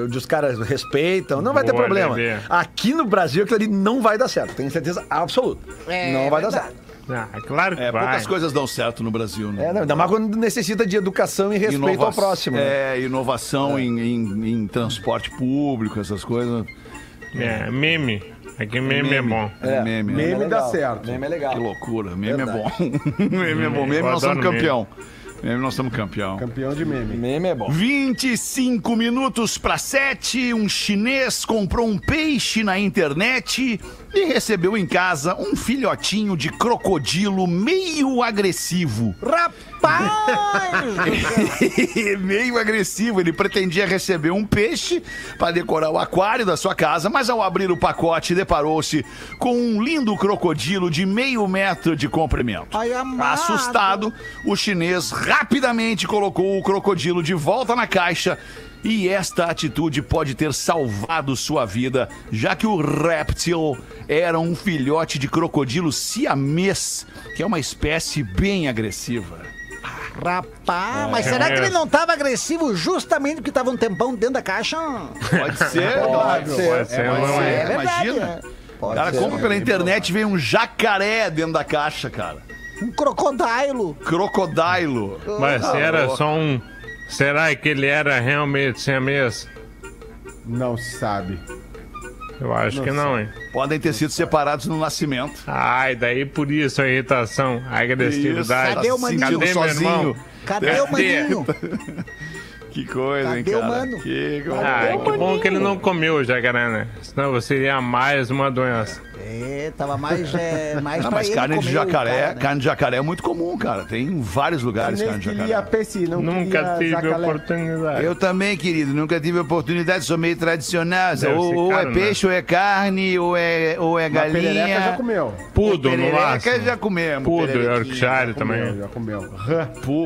Onde os caras respeitam, não vai ter problema. Lelê. Aqui no Brasil aquilo ali não vai dar certo, tenho certeza absoluta. É, não vai dar verdade. certo. Ah, claro que É, vai. poucas coisas dão certo no Brasil, né? É, não, ainda mais quando necessita de educação e respeito Inova- ao próximo. né? É, inovação Em, em- em transporte público, essas coisas. É, meme. Aqui meme é bom. É, meme. né? Meme é dá certo. Meme é legal. Que loucura. Meme Verdade. é bom. meme é bom. Meme nós somos adoro meme. Meme nós somos campeão. Campeão de meme. Meme é bom. 25 minutos para 7, um chinês comprou um peixe na internet e recebeu em casa um filhotinho de crocodilo meio agressivo. Rapaz! meio agressivo. Ele pretendia receber um peixe para decorar o aquário da sua casa, mas ao abrir o pacote deparou-se com um lindo crocodilo de meio metro de comprimento. Ai. Assustado, o chinês rapidamente colocou o crocodilo de volta na caixa E esta atitude pode ter salvado sua vida, já que o réptil era um filhote de crocodilo siamês, que é uma espécie bem agressiva. Rapaz, mas será que ele não tava agressivo justamente porque tava um tempão dentro da caixa? Pode ser, Pode ser. Pode ser, Pode não ser, é. É verdade, imagina. é. O cara compra pela internet e vem um jacaré dentro da caixa, cara. Um crocodilo. Crocodilo. Mas se era só um. Será que ele era realmente siamês? Não se sabe. Eu acho que não, hein? Podem ter sido separados no nascimento. Ai, daí por isso a irritação, a agressividade. Cadê o maninho? Cadê meu sozinho. irmão? Cadê Cadê? o maninho? Que coisa, hein, Cadê o cara? mano? Que coisa. Ah, que bom que ele não comeu o jacaré, né? Senão você iria mais uma doença. É, tava mais, é, mais Não, mas carne de jacaré, cara, né? carne de jacaré é muito comum, cara. Tem em vários lugares carne de queria jacaré. peixe, não Nunca queria tive jacaré. oportunidade. Eu também, querido, nunca tive oportunidade, sou meio tradicional. Ou, ou caro, é né? peixe, ou é carne, ou é, ou é Mas perereca já galinha. comeu. Pudo, no máximo. já comemos. Pudo. Yorkshire também. Comeu, já comeu.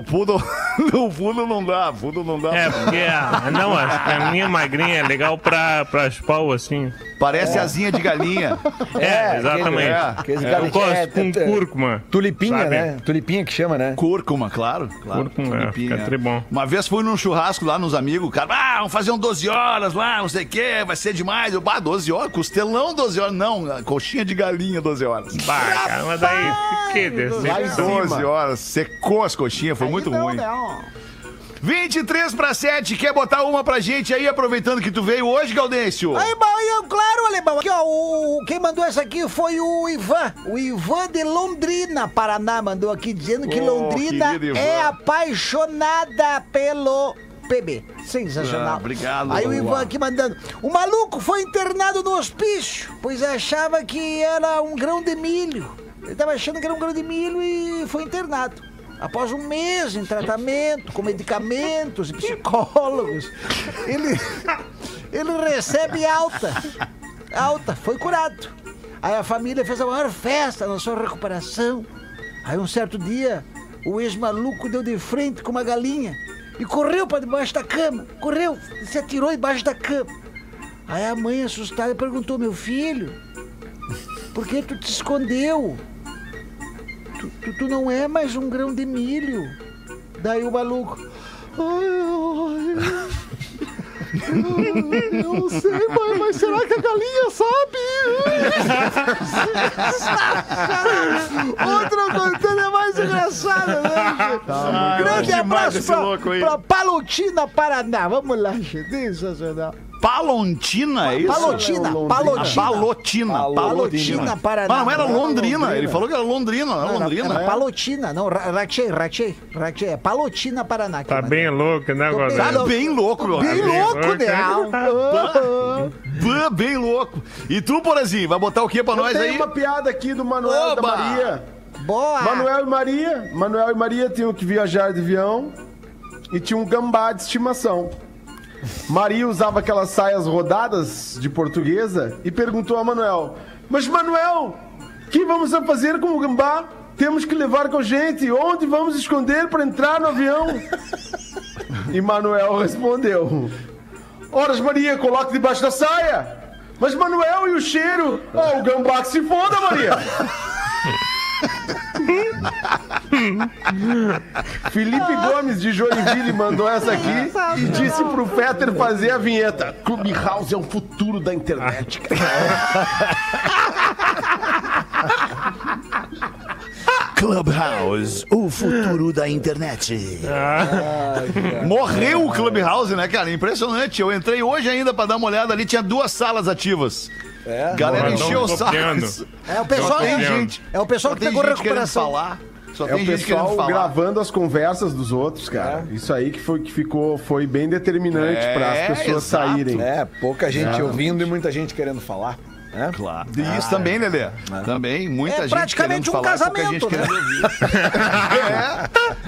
Pudo, o pudo não dá, pudo não dá. É, porque a, não, a, a minha magrinha é legal pra, pra pau assim. Parece asinha de galinha. É, exatamente. é. Aqueles Eu galinha- gosto é, com é, é, cúrcuma. Tulipinha, sabe? né? Tulipinha que chama, né? Cúrcuma, claro. claro. Cúrcuma, é, fica tribom. Uma vez fui num churrasco lá nos amigos, o cara, ah, vamos fazer um 12 horas lá, não sei o quê, vai ser demais. Eu, bah, 12 horas, costelão 12 horas. Não, coxinha de galinha 12 horas. Bah, cara, mas daí que decepção. 12 horas, secou as coxinhas, foi muito não, ruim. Não. 23 para 7, quer botar uma pra gente aí, aproveitando que tu veio hoje, Gaudêncio? Aí, eu, claro, Alemão. Aqui, ó, o, quem mandou essa aqui foi o Ivan. O Ivan de Londrina, Paraná, mandou aqui dizendo que Oh, Londrina é apaixonada pelo PB. Sensacional. Ah, obrigado, Aí o Ivan. Ivan aqui mandando. O maluco foi internado no hospício, pois achava que era um grão de milho. Ele tava achando que era um grão de milho e foi internado. Após um mês em tratamento, com medicamentos e psicólogos, ele, ele recebe alta. Alta, foi curado. Aí a família fez a maior festa na sua recuperação. Aí um certo dia, o ex-maluco deu de frente com uma galinha e correu para debaixo da cama. Correu, se atirou debaixo da cama. Aí a mãe, assustada, perguntou: Meu filho, por que tu te escondeu? Tu, tu, tu não é mais um grão de milho. Daí o maluco. Ai, ai, eu não sei, mãe, mas será que a galinha sabe? Outra contando é mais engraçada, né? Um grande abraço pra, pra Palotina, Paraná. Vamos lá, gente. Sensacional. Palontina, é isso? Palotina, Palotina. Palotina. Palotina, Paraná. Mas não era Londrina, ele falou que era Londrina, não Londrina. era Palotina, não, Ra- Ratchei, Ratchei, Ratchei, é Palotina, Paraná. Tá bem louco, né, Godel? Tá bem louco, meu. Bem bem louco, né? Bem louco. E tu, Porazinho, vai botar o que pra nós Tem aí? uma piada aqui do Manuel da Maria. Boa! Manuel e Maria. Manuel e Maria tinham que viajar de avião e tinha um gambá de estimação. Maria usava aquelas saias rodadas de portuguesa e perguntou a Manuel: Mas Manuel, que vamos fazer com o gambá? Temos que levar com a gente. Onde vamos esconder para entrar no avião? E Manuel respondeu: Horas, Maria, coloque debaixo da saia. Mas Manuel e o cheiro? Oh, o gambá que se foda, Maria. Felipe Gomes de Joinville mandou essa aqui e disse pro Fetter fazer a vinheta. Clubhouse é o futuro da internet. Clubhouse, o futuro da internet. Morreu o Clubhouse, né, cara? Impressionante. Eu entrei hoje ainda pra dar uma olhada ali, tinha duas salas ativas. É. Galera encheu o saco. É o pessoal, é, gente. é o pessoal Só que tem pegou recuperação. falar. Só É tem o pessoal falar. gravando as conversas dos outros, cara. Isso aí que foi que ficou foi bem determinante É, para as pessoas exato. saírem. É, pouca gente ouvindo e muita gente querendo falar. né? Claro. Isso também, Lelê. Também, muita É gente praticamente querendo um falar, casamento, ouvir.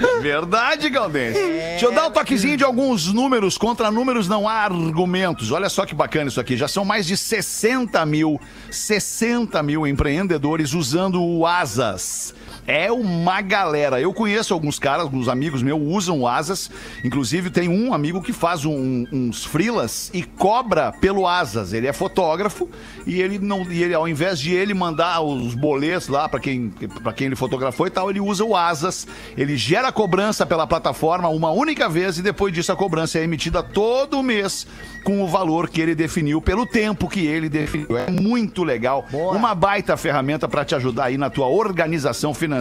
é. Verdade, Galdense. Deixa eu dar um toquezinho de alguns números. Contra números não há argumentos. Olha só que bacana isso aqui. Já são mais de 60 mil, 60 mil empreendedores usando o Asas. É uma galera. Eu conheço alguns caras, alguns amigos meus usam o Asas. Inclusive, tem um amigo que faz um- uns frilas e cobra pelo Asas. Ele é fotógrafo e ele não. E ele, ao invés de ele mandar os boletos lá para quem, pra quem ele fotografou e tal, ele usa o Asas. Ele gera cobrança pela plataforma uma única vez e depois disso a cobrança é emitida todo mês com o valor que ele definiu, pelo tempo que ele definiu. É muito legal. Uma baita ferramenta para te ajudar aí na tua organização financeira.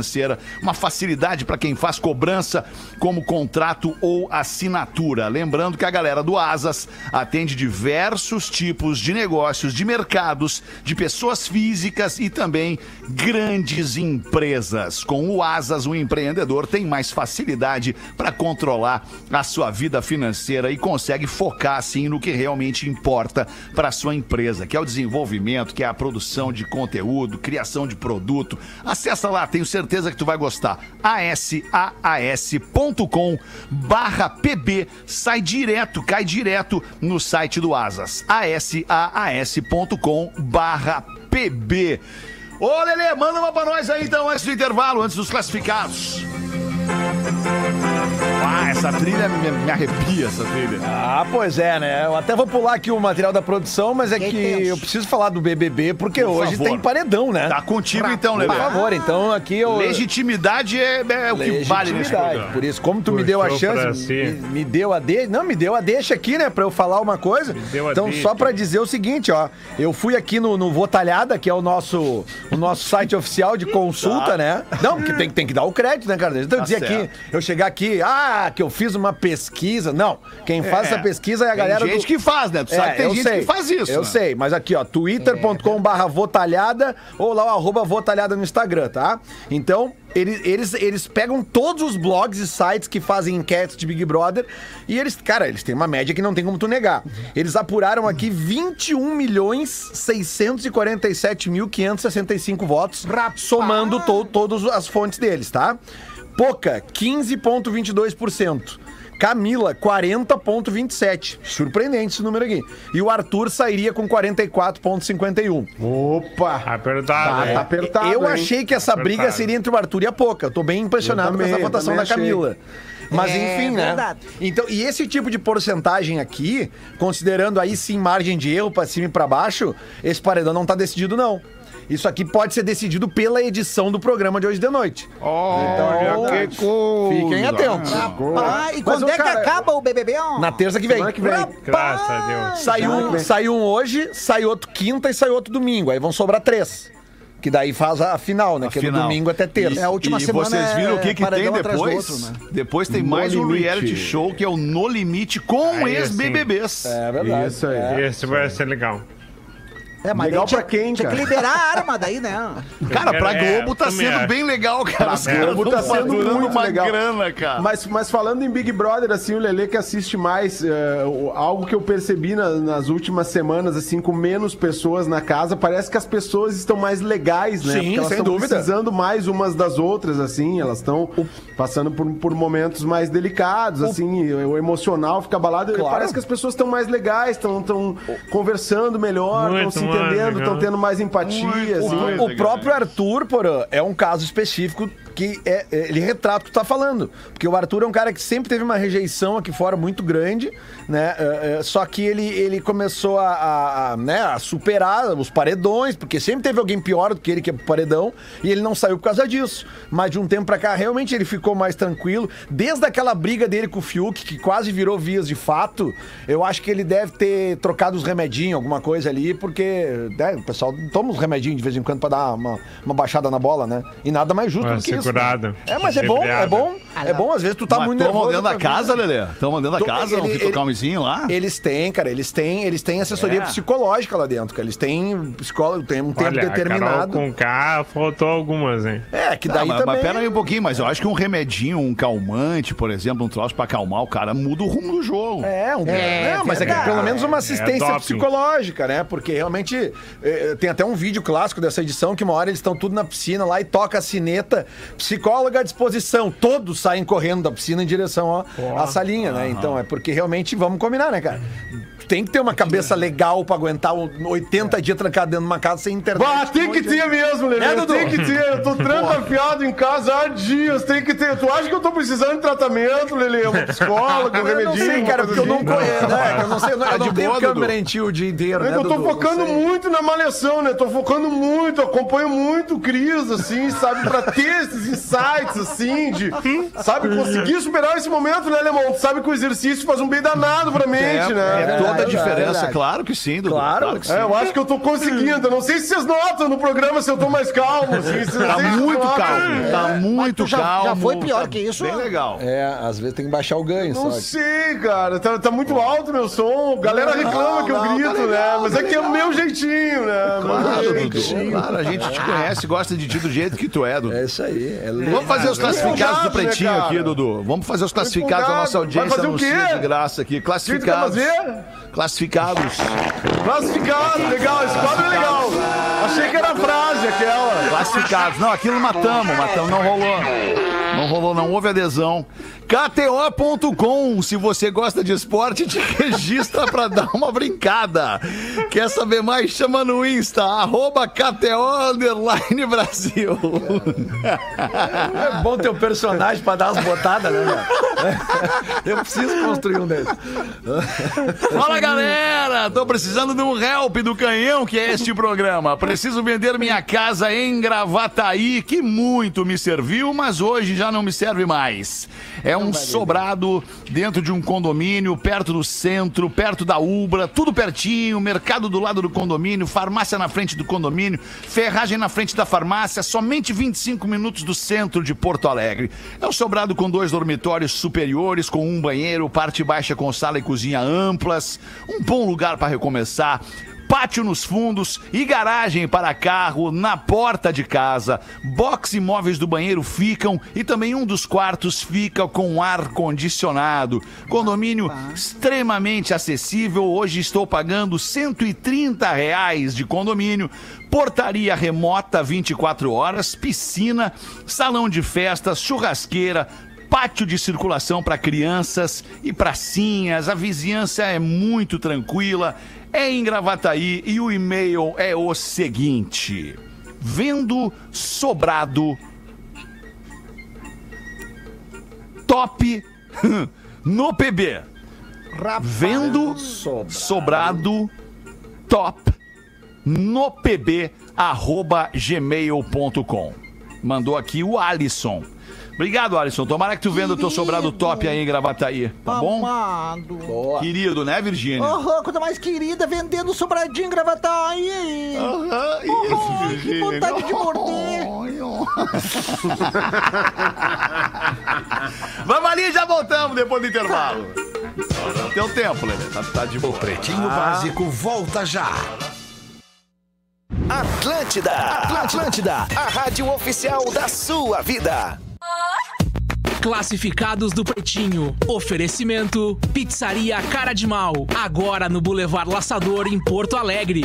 Uma facilidade para quem faz cobrança como contrato ou assinatura. Lembrando que a galera do Asas atende diversos tipos de negócios, de mercados, de pessoas físicas e também grandes empresas. Com o Asas, o empreendedor tem mais facilidade para controlar a sua vida financeira e consegue focar assim no que realmente importa para sua empresa, que é o desenvolvimento, que é a produção de conteúdo, criação de produto. Acessa lá, tenho certeza que tu vai gostar. asaas.com barra pb. Sai direto, cai direto no site do Asas. asaas.com barra pb. Ô, Lelê, manda uma pra nós aí então, antes do intervalo, antes dos classificados. Ah, essa trilha me, me arrepia, essa trilha. Ah, pois é, né? Eu até vou pular aqui o material da produção, mas é que tenso. eu preciso falar do BBB porque Por hoje favor. tem paredão, né? Tá contigo então, Lelê. Por favor, então aqui eu. Legitimidade é, é o que vale nesse Legitimidade. programa. Por isso, como tu me deu a Puxou pra chance, si. me, me deu a deixa. Não, me deu a deixa aqui, né, pra eu falar uma coisa. deu a Então, deixa. só pra dizer o seguinte, ó. Eu fui aqui no, no Votalhada, que é o nosso, o nosso site oficial de consulta, né? Não, porque tem, tem que dar o crédito, né, cara? Então, eu Tá dizer aqui, certo. eu chegar aqui, ah, que eu fiz uma pesquisa. Não, quem faz É. essa pesquisa é a galera Tem gente do... que faz, né? Tu sabe que tem eu gente sei, que faz isso. Eu né? sei, mas aqui, ó, twitter.com barra votalhada ou lá o arroba votalhada no Instagram, tá? Então, eles, eles, eles pegam todos os blogs e sites que fazem enquetes de Big Brother e eles, cara, eles têm uma média que não tem como tu negar. Eles apuraram aqui 21 milhões 647 mil 565 votos, somando to, todas as fontes deles, tá? Pouca, 15,22%. Camila, 40,27. Surpreendente esse número aqui. E o Arthur sairia com 44,51. Opa! Apertado. Tá, hein? tá apertado. Eu hein? achei que essa briga Apertado. seria entre o Arthur e a Poca. Eu tô bem impressionado também, com essa votação da. Camila. Mas É enfim, né? verdade. Então, e esse tipo de porcentagem aqui, considerando aí sim margem de erro pra cima e pra baixo, esse paredão não tá decidido não. Isso aqui pode ser decidido pela edição do programa de hoje de noite. Olha Então, que coisa. Fiquem atentos. Ah, e quando é que cara, acaba o BBB? Na terça que vem. Que vem. Graças a Deus. Saiu, um, saiu um hoje, saiu outro quinta e saiu outro domingo. Aí vão sobrar três. Que daí faz a, a final, né? que é do domingo até terça. É, a última e semana vocês viram o que, é que tem paredão atrás do depois? outro, né? Depois tem No mais um Limite. reality show que é o No Limite com Aí, ex-BBBs. É verdade. Isso aí. Esse vai ser legal. É, mas Legal tinha- pra quem, Tinha que cara? liberar a arma daí, né? Cara, pra É, Globo tá sendo acho. bem legal, cara. Os caras Globo tão tá sendo muito uma legal. grana, cara. Mas, mas falando em Big Brother, assim, o Lele que assiste mais, o- algo que eu percebi na- nas últimas semanas, assim, com menos pessoas na casa, parece que as pessoas estão mais legais, né? Sim, Porque elas sem estão dúvida. precisando mais umas das outras, assim, elas estão passando por, por momentos mais delicados, assim, e o emocional fica abalado. Claro. Parece que as pessoas estão mais legais, estão conversando melhor, estão se entendendo, estão tendo mais empatia, Muito assim. O legal, próprio Arthur, porã, é um caso específico que é, é- ele retrata o que tu tá falando. Porque o Arthur é um cara que sempre teve uma rejeição aqui fora muito grande, né? É, é, só que ele, ele começou a, a- a, né, a superar os paredões, porque sempre teve alguém pior do que ele que é pro paredão, e ele não saiu por causa disso. Mas de um tempo pra cá, realmente ele ficou mais tranquilo. Desde aquela briga dele com o Fiuk, que quase virou vias de fato, eu acho que ele deve ter trocado os remedinhos, alguma coisa ali, porque né, o pessoal toma uns remedinhos de vez em quando pra dar uma, uma baixada na bola, né? E nada mais justo do que isso. Segurada. né? É, mas é bom, é bom. É bom, às vezes tu tá Mas muito nervoso. dentro da pra- casa, Lelê? Estão dentro da Tô- casa? Ele- um ele- vizinho lá? Eles têm, cara, eles têm, eles têm assessoria É. psicológica lá dentro, cara. Eles têm psicólogo, tem um tempo Olha, a determinado. com K faltou algumas, hein? É, que daí mas, também. mas pera aí um pouquinho, mas eu acho que um remedinho, um calmante, por exemplo, um troço pra acalmar o cara, muda o rumo do jogo. É, um, É, não, mas é que pelo menos uma assistência doping. psicológica, né? Porque realmente eh, tem até um vídeo clássico dessa edição que uma hora eles estão tudo na piscina lá e toca a sineta, psicóloga à disposição, todos saem correndo da piscina em direção à salinha, né? Então é porque realmente vamos combinar, né, cara? Tem que ter uma cabeça legal pra aguentar um 80 dias trancado dentro de uma casa sem internet. Bah, tem que ter mesmo, Lelê. É, Dudu? tem que ter. Eu tô trancafiado em casa há dias. Tem que ter. Tu acha que eu tô precisando de tratamento, Lelê? Um psicólogo, um Eu remedinho? não sei, cara, porque eu não assim? conheço, né? Eu não sei, eu não, eu Tá não tenho câmera em ti o dia inteiro, É né, eu tô focando muito na malhação, né? Tô focando muito, acompanho muito o Cris, assim, sabe? Pra ter esses insights, assim, de, sabe, conseguir superar esse momento, né, Alemão? Tu sabe que o exercício faz um bem danado pra mente, né? É toda a verdade, diferença, claro que sim, Dudu. Claro. que sim. É, eu acho que eu tô conseguindo. Eu não sei se vocês notam no programa se eu tô mais calmo, assim. Se Tá vocês muito notam. calmo, tá muito já- calmo. já foi pior tá que isso, Bem né? legal. É, às vezes tem que baixar o ganho, Não só. sei, cara. Tá, tá muito alto meu som. Galera reclama que eu não, tá grito, legal, né? Mas tá é que é o meu jeitinho, né? Claro, Meu Dudu. jeitinho. Claro, a gente te conhece, gosta de ti do jeito que tu é, Dudu. É isso aí. É Vamos fazer os classificados do né, Pretinho aqui, Dudu. Vamos fazer os classificados da nossa audiência fazer o anuncia quê? de graça aqui. O que tu quer Classificados. Classificados. Classificado, legal. Esse quadro é legal. Achei que era frase aquela. Classificados. Não, aquilo matamos, matamos. Não rolou. Não rolou, não houve adesão. KTO.com, se você gosta de esporte, te registra pra dar uma brincada. Quer saber mais? Chama no Insta, arroba KTO Brasil. É bom ter um personagem pra dar as botadas, né? Eu preciso construir um desses. Fala galera, tô precisando de um help do canhão que é este programa. Preciso vender minha casa em Gravataí, que muito me serviu, mas hoje já não me serve mais. É um sobrado dentro de um condomínio, perto do centro, perto da Ubra, tudo pertinho, mercado do lado do condomínio, farmácia na frente do condomínio, ferragem na frente da farmácia, somente 25 minutos do centro de Porto Alegre. É um sobrado com dois dormitórios superiores, com um banheiro, parte baixa com sala e cozinha amplas, um bom lugar para recomeçar. Pátio nos fundos e garagem para carro na porta de casa. Box e móveis do banheiro ficam e também um dos quartos fica com ar condicionado. Condomínio extremamente acessível. Hoje estou pagando 130 reais de condomínio. Portaria remota 24 horas, piscina, salão de festas, churrasqueira, pátio de circulação para crianças e pracinhas. A vizinhança é muito tranquila. É em Gravataí e o e-mail é o seguinte: vendo sobrado top no PB. Vendo sobrado top no pb arroba gmail.com. Mandou aqui o Alisson. Obrigado, Alisson. Tomara que tu venda o teu sobrado top aí em Gravataí, tá bom? Amado. Querido, né, Virgínia? Aham, coisa mais querida, vendendo sobradinho gravatar aí. Aham, Ai, que vontade de morder. Vamos ali e já voltamos depois do intervalo. Teu tempo, Lelê. Tá, tá de boa. Pretinho Básico volta já. Atlântida, Atlântida, a rádio oficial da sua vida. Classificados do Pretinho. Oferecimento: Pizzaria Cara de Mal. Agora no Boulevard Laçador, em Porto Alegre.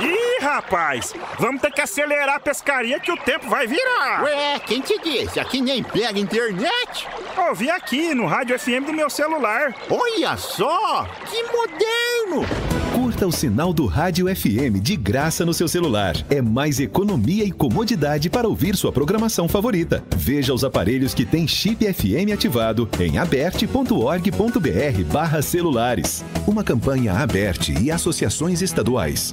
Ih, rapaz, vamos ter que acelerar a pescaria que o tempo vai virar. Ué, quem te disse? Aqui nem pega internet. Ouvi aqui no rádio FM do meu celular. Olha só, que moderno! Curta o sinal do Rádio FM de graça no seu celular. É mais economia e comodidade para ouvir sua programação favorita. Veja os aparelhos que têm chip FM ativado em aberte.org.br barra celulares. Uma campanha aberte e associações estaduais.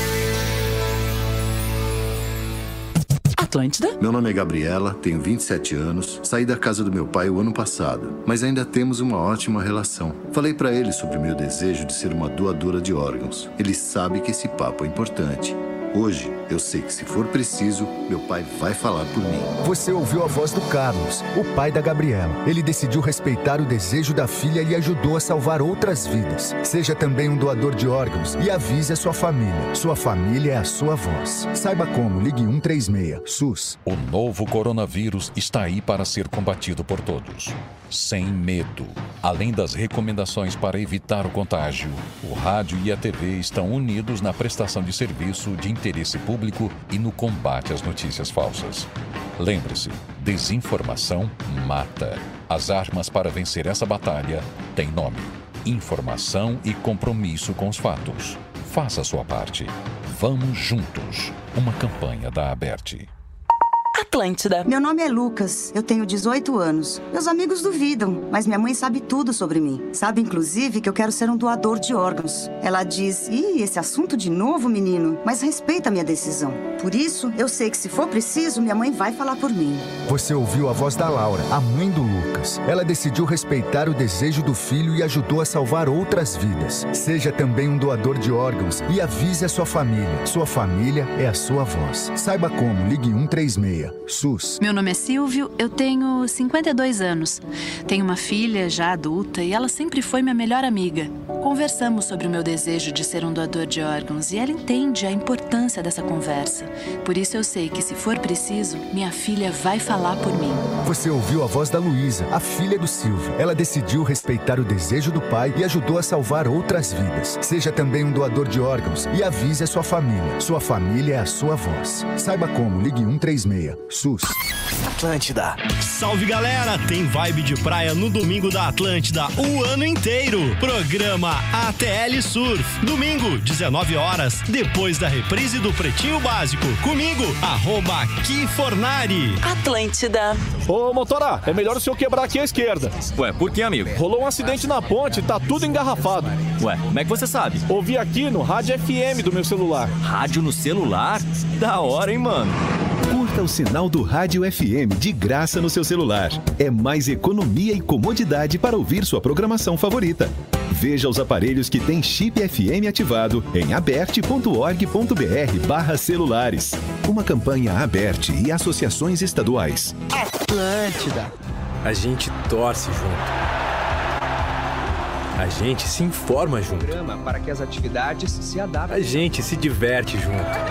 Atlântida? Meu nome é Gabriela, tenho 27 anos, saí da casa do meu pai o ano passado, mas ainda temos uma ótima relação. Falei pra ele sobre o meu desejo de ser uma doadora de órgãos. Ele sabe que esse papo é importante. Hoje, eu sei que se for preciso, meu pai vai falar por mim. Você ouviu a voz do Carlos, o pai da Gabriela. Ele decidiu respeitar o desejo da filha e ajudou a salvar outras vidas. Seja também um doador de órgãos e avise a sua família. Sua família é a sua voz. Saiba como, ligue 136, SUS. O novo coronavírus está aí para ser combatido por todos. Sem medo. Além das recomendações para evitar o contágio, o rádio e a TV estão unidos na prestação de serviço de interesse público e no combate às notícias falsas. Lembre-se, desinformação mata. As armas para vencer essa batalha têm nome: informação e compromisso com os fatos. Faça a sua parte. Vamos juntos. Uma campanha da Aberte. Atlântida. Meu nome é Lucas, eu tenho 18 anos. Meus amigos duvidam, mas minha mãe sabe tudo sobre mim. Sabe, inclusive, que eu quero ser um doador de órgãos. Ela diz: Ih, esse assunto de novo, menino, mas respeita a minha decisão. Por isso, eu sei que se for preciso, minha mãe vai falar por mim. Você ouviu a voz da Laura, a mãe do Lucas. Ela decidiu respeitar o desejo do filho e ajudou a salvar outras vidas. Seja também um doador de órgãos e avise a sua família. Sua família é a sua voz. Saiba como, ligue 136, SUS. Meu nome é Silvio, eu tenho 52 anos. Tenho uma filha já adulta e ela sempre foi minha melhor amiga. Conversamos sobre o meu desejo de ser um doador de órgãos e ela entende a importância dessa conversa. Por isso eu sei que se for preciso, minha filha vai falar por mim. Você ouviu a voz da Luísa, a filha do Silvio. Ela decidiu respeitar o desejo do pai e ajudou a salvar outras vidas. Seja também um doador de órgãos e avise a sua família. Sua família é a sua voz. Saiba como, ligue 136, SUS. Atlântida. Salve galera, tem vibe de praia no domingo da Atlântida o ano inteiro. Programa ATL Surf. Domingo, 19 horas, depois da reprise do Pretinho Básico. Comigo, arroba Kifornari. Atlântida. Ô, motora, é melhor o senhor quebrar aqui à esquerda. Ué, por que, amigo? Rolou um acidente na ponte e tá tudo engarrafado. Ué, como é que você sabe? Ouvi aqui no rádio FM do meu celular. Rádio no celular? Da hora, hein, mano? Curta o sinal do Rádio FM de graça no seu celular. É mais economia e comodidade para ouvir sua programação favorita. Veja os aparelhos que têm chip FM ativado em aberte.org.br barra celulares. Uma campanha aberte e associações estaduais. Atlântida. A gente torce junto. A gente se informa junto. Programa para que as atividades se adaptem. A gente se diverte junto.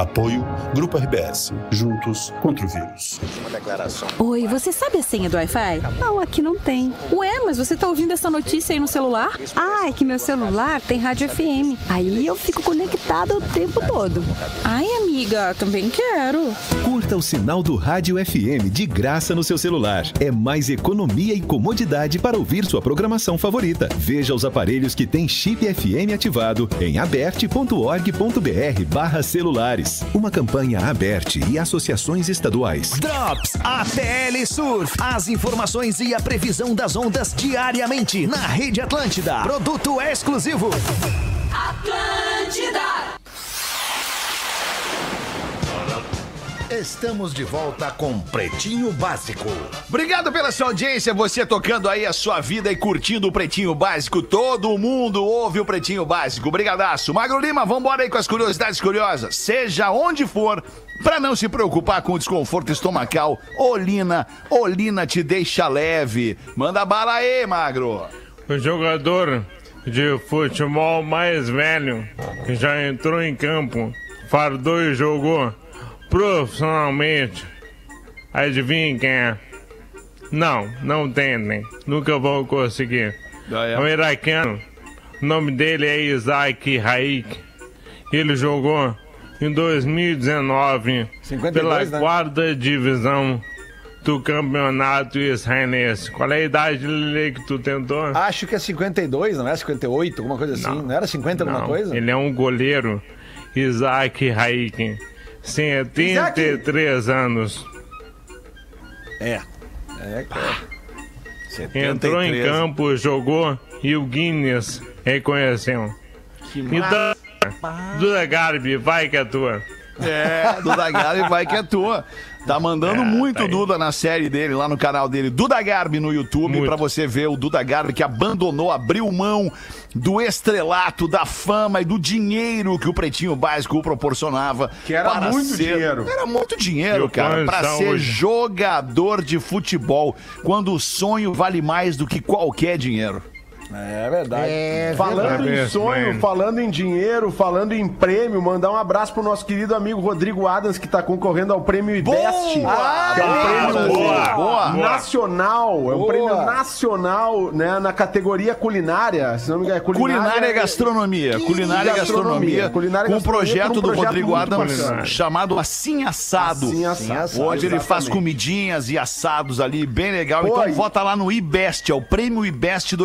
Apoio Grupo RBS. Juntos contra o vírus. Uma declaração. Oi, você sabe a senha do Wi-Fi? Não, aqui não tem. Ué, mas você tá ouvindo essa notícia aí no celular? Ah, é que meu celular tem rádio FM. Aí eu fico conectada o tempo todo. Ai, amiga, também quero. Curta o sinal do Rádio FM de graça no seu celular. É mais economia e comodidade para ouvir sua programação favorita. Veja os aparelhos que têm chip FM ativado em aberte.org.br celulares. Uma campanha aberte e associações estaduais. Drops ATL Surf. As informações e a previsão das ondas diariamente na Rede Atlântida. Produto exclusivo. Atlântida. Estamos de volta com Pretinho Básico. Obrigado pela sua audiência, você tocando aí a sua vida e curtindo o Pretinho Básico. Todo mundo ouve o Pretinho Básico. Brigadaço. Magro Lima, vambora aí com as curiosidades curiosas. Seja onde for, pra não se preocupar com o desconforto estomacal, Olina, Olina te deixa leve. Manda bala aí, Magro. O jogador de futebol mais velho que já entrou em campo, fardou e jogou profissionalmente. Adivinha quem é? Não, não tentem. Nunca vão conseguir. É um iraquiano. O nome dele é Isaac Raik. Ele jogou em 2019 pela né? quarta divisão do campeonato israelense. Qual é a idade que tu tentou? Acho que é 52, não é 58, alguma coisa assim. Não, era 50 alguma Não, coisa? Ele é um goleiro, Isaac Raik. 73 anos. É. É, Entrou em 73. campo, jogou e o Guinness reconheceu. Então, Duda Garbi, vai que é tua. É, Duda Garbi vai que é tua. Tá mandando É, muito tá. Duda na série dele, lá no canal dele, Duda Garbi no YouTube, pra você ver o Duda Garbi que abandonou, abriu mão do estrelato, da fama e do dinheiro que o Pretinho Básico o proporcionava. Que era para muito ser- dinheiro. Era muito dinheiro, Eu cara, pra conheço ser hoje. jogador de futebol, quando o sonho vale mais do que qualquer dinheiro. É verdade. É, falando em sonho, falando em dinheiro, falando em prêmio, mandar um abraço pro nosso querido amigo Rodrigo Adams, que tá concorrendo ao prêmio IBEST. Boa! que é um prêmio Boa! Boa! nacional. É um Boa! prêmio nacional, né, na categoria culinária. Se não me engano, é culinária. Culinária e gastronomia. Que Culinária e gastronomia. Culinária com um projeto um do projeto Rodrigo Adams bacana. chamado Assim Assado. Assim Assado, Onde ele faz exatamente. comidinhas e assados ali, bem legal. Pô, então e- vota lá no IBEST, é o Prêmio IBEST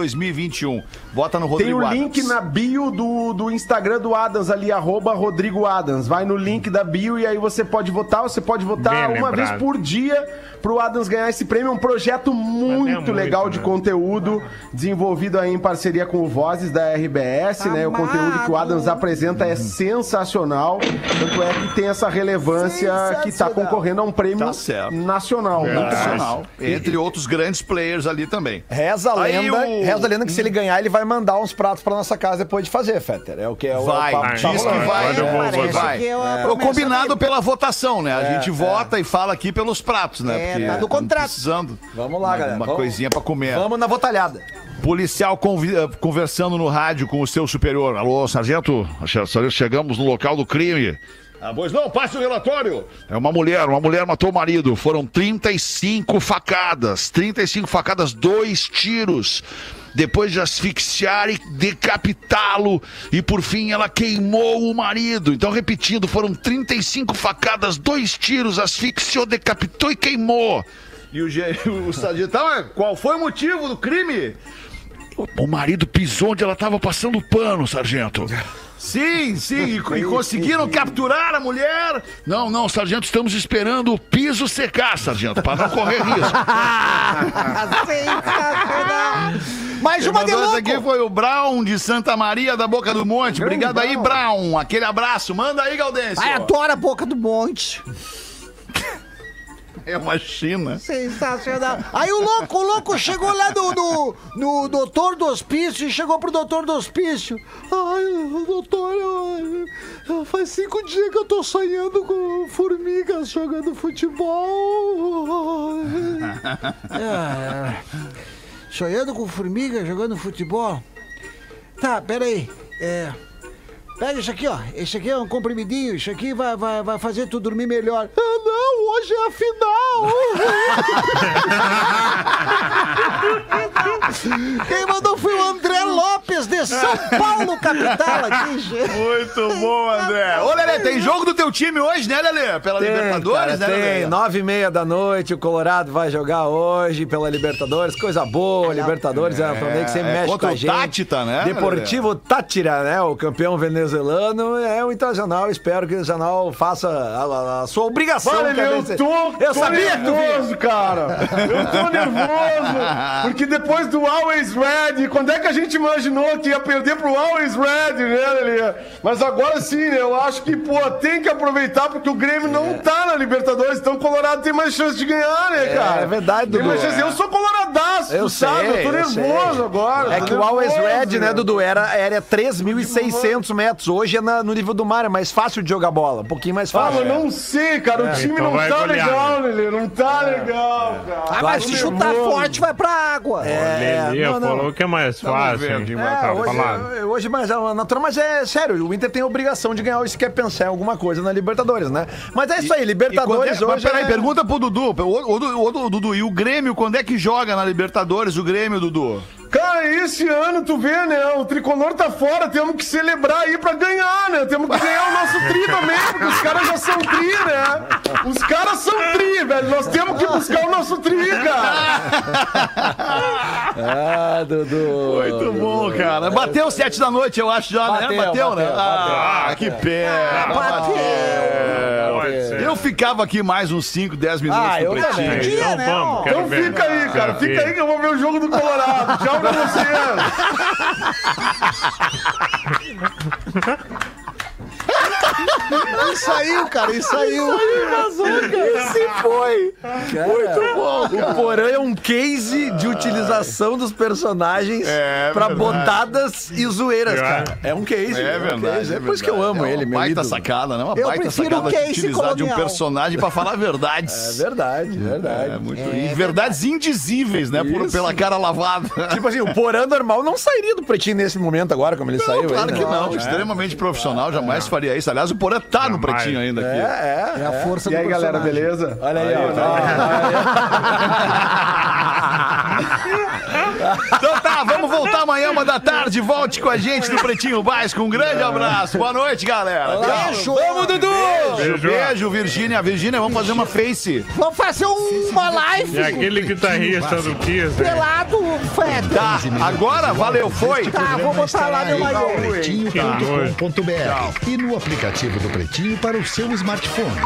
2021. Vota no Tem Rodrigo o Adams. link na bio do, do Instagram do Adams ali, arroba Rodrigo Adams. Vai no link da bio e aí você pode votar. Você pode votar Bem uma lembrado. vez por dia pro Adams ganhar esse prêmio. É um projeto muito, muito, legal de né? conteúdo, desenvolvido aí em parceria com o Vozes da RBS, né? O conteúdo que o Adams apresenta é sensacional. Tanto é que tem essa relevância que tá concorrendo a um prêmio Tá nacional. Verdade. Nacional. Entre outros grandes players ali também. Reza a lenda, o- reza a lenda que se ele ganhar, ele vai mandar uns pratos pra nossa casa depois de fazer, Fetter. É o que é o Vai, é o papo diz tá que rolando. vai, É, eu vou parece votar. que é uma O promessa combinado dele. pela votação, né? A É, gente é. vota e fala aqui pelos pratos, né? É, tá no tamo contrato. Precisando. Vamos lá, galera. Uma Vamos- coisinha pra comer. Vamos na votalhada. Policial convi- eh, conversando no rádio com o seu superior. Alô, sargento, sargento, chegamos no local do crime. Ah, pois não, passe o relatório. É uma mulher, uma mulher matou o marido. Foram 35 facadas. 35 facadas, dois tiros. Depois de asfixiar e decapitá-lo. E por fim ela queimou o marido. Então, repetindo, foram 35 facadas, dois tiros, asfixiou, decapitou e queimou. E o, o sargento, "Ah, qual foi o motivo do crime? O marido pisou onde ela estava passando pano, sargento. Sim, sim, e, e conseguiram capturar a mulher? Não, não, sargento, estamos esperando o piso secar, sargento, para não correr risco. Sensacional. Mais uma de louco. aqui foi o Brown de Santa Maria da Boca do Monte. Obrigado aí, Brown. Aquele abraço. Manda aí, Gaudêncio. Ai, adoro a boca do monte. É uma China. Sensacional. Aí o louco, o louco chegou lá no, no, no doutor do hospício e chegou pro doutor do hospício. Ai, doutor, faz cinco dias que eu tô sonhando com formigas jogando futebol. É, sonhando com formigas jogando futebol? Tá, peraí. É. Pega isso aqui, ó. Esse aqui é um comprimidinho. Isso aqui vai, vai, vai fazer tu dormir melhor. Ah, não, hoje é a final. Quem mandou foi o André Lopes de São Paulo, capital aqui. gente. Muito bom, André. Ô, Lelê, tem jogo do teu time hoje, né, Lelê? Pela Tem, Libertadores, cara, né, tem. Lelê? Nove e meia da noite, o Colorado vai jogar hoje pela Libertadores. Coisa boa, Libertadores é, um torneio que sempre é mexe com a o gente. Tátita, né, Deportivo Tátira, né? O campeão venezuelano. É o Internacional. Espero que o Internacional faça a, a- a sua obrigação, Vai, que é vencer. Eu tô, Eu tô sabia que tu vinha. nervoso, cara. Eu tô nervoso. Porque depois do Always Red, quando é que a gente imaginou que ia perder pro Always Red, né, Lelê? Mas agora sim, né? Eu acho que, pô, tem que aproveitar porque o Grêmio não tá na Libertadores, então o Colorado tem mais chance de ganhar, né, cara? é verdade, Tem Dudu. mais chance. Eu sou coloradaço, Eu tu sabe? sei, eu tô eu sei. nervoso agora. É que o Always nervoso, Red, né, Dudu, era, era 3.600 metros. Hoje é na- no nível do mar, é mais fácil de jogar bola. Um pouquinho mais Ah, fácil. mas não sei, cara. O É, time então não vai tá golear, legal, Lelê. Não tá legal, cara. Ah, mas se chutar forte, vai pra água. É, Lelê não, não. falou que é mais fácil. É, hoje, é, hoje mais é natural, mas é sério, o Inter tem a obrigação de ganhar se quer pensar em alguma coisa na Libertadores, né? Mas é isso aí, Libertadores E quando é- hoje. Mas peraí, é- pergunta pro Dudu. O, o, o, o Dudu, e o Grêmio, quando é que joga na Libertadores, o Grêmio, Dudu? Cara, esse ano, tu vê, né? O tricolor tá fora, temos que celebrar aí pra ganhar, né? Temos que ganhar o nosso tri também, porque os caras já são tri, né? Os caras são tri, velho. Nós temos que buscar o nosso tri, cara. Ah, Dudu. Muito bom, cara. Bateu sete da noite, eu acho já, né? Bateu, Bateu, né? bateu, Ah, bateu. que pena. Bateu. Eu ficava aqui mais uns 5, 10 minutos Ah, no eu pretinho. Então vamos, quero Então ver. fica aí, cara. Quero Fica ver. aí que eu vou ver o jogo do Colorado. Tchau pra vocês. Ele saiu, cara, ele saiu. Esse foi. Muito bom. O Porã é um case de utilização dos personagens É pra verdade. botadas e zoeiras, É. cara. É um case. É um verdade. case. É por isso que eu amo É ele, uma meu baita ídolo. sacada, né? Uma Eu baita prefiro sacada de utilizar de um colonial. personagem pra falar É verdades. verdade, verdade. É, muito. e verdades indizíveis, né? Por, pela cara lavada. Tipo assim, o Porã normal não sairia do pretinho nesse momento agora, como ele Não, saiu. claro aí, que né? não. Extremamente profissional, jamais faria isso. Aliás, o Porã tá no pretinho ainda aqui. É, é. É a força E aí, do galera, beleza? Olha aí, ó. Então tá, vamos voltar amanhã, uma da tarde. Volte com a gente no Pretinho Básico. Um grande abraço. Boa noite, galera. Beijo. Vamos, Dudu! Beijo, beijo, Virgínia. Virgínia, vamos fazer uma face. Vamos fazer uma live E aquele guitarrista do Kiss, pelado, Fred. Tá, agora, valeu, foi. Tá, vou botar lá meu nojo. Pretinho.com.br e no aplicativo do Pretinho para o seu smartphone.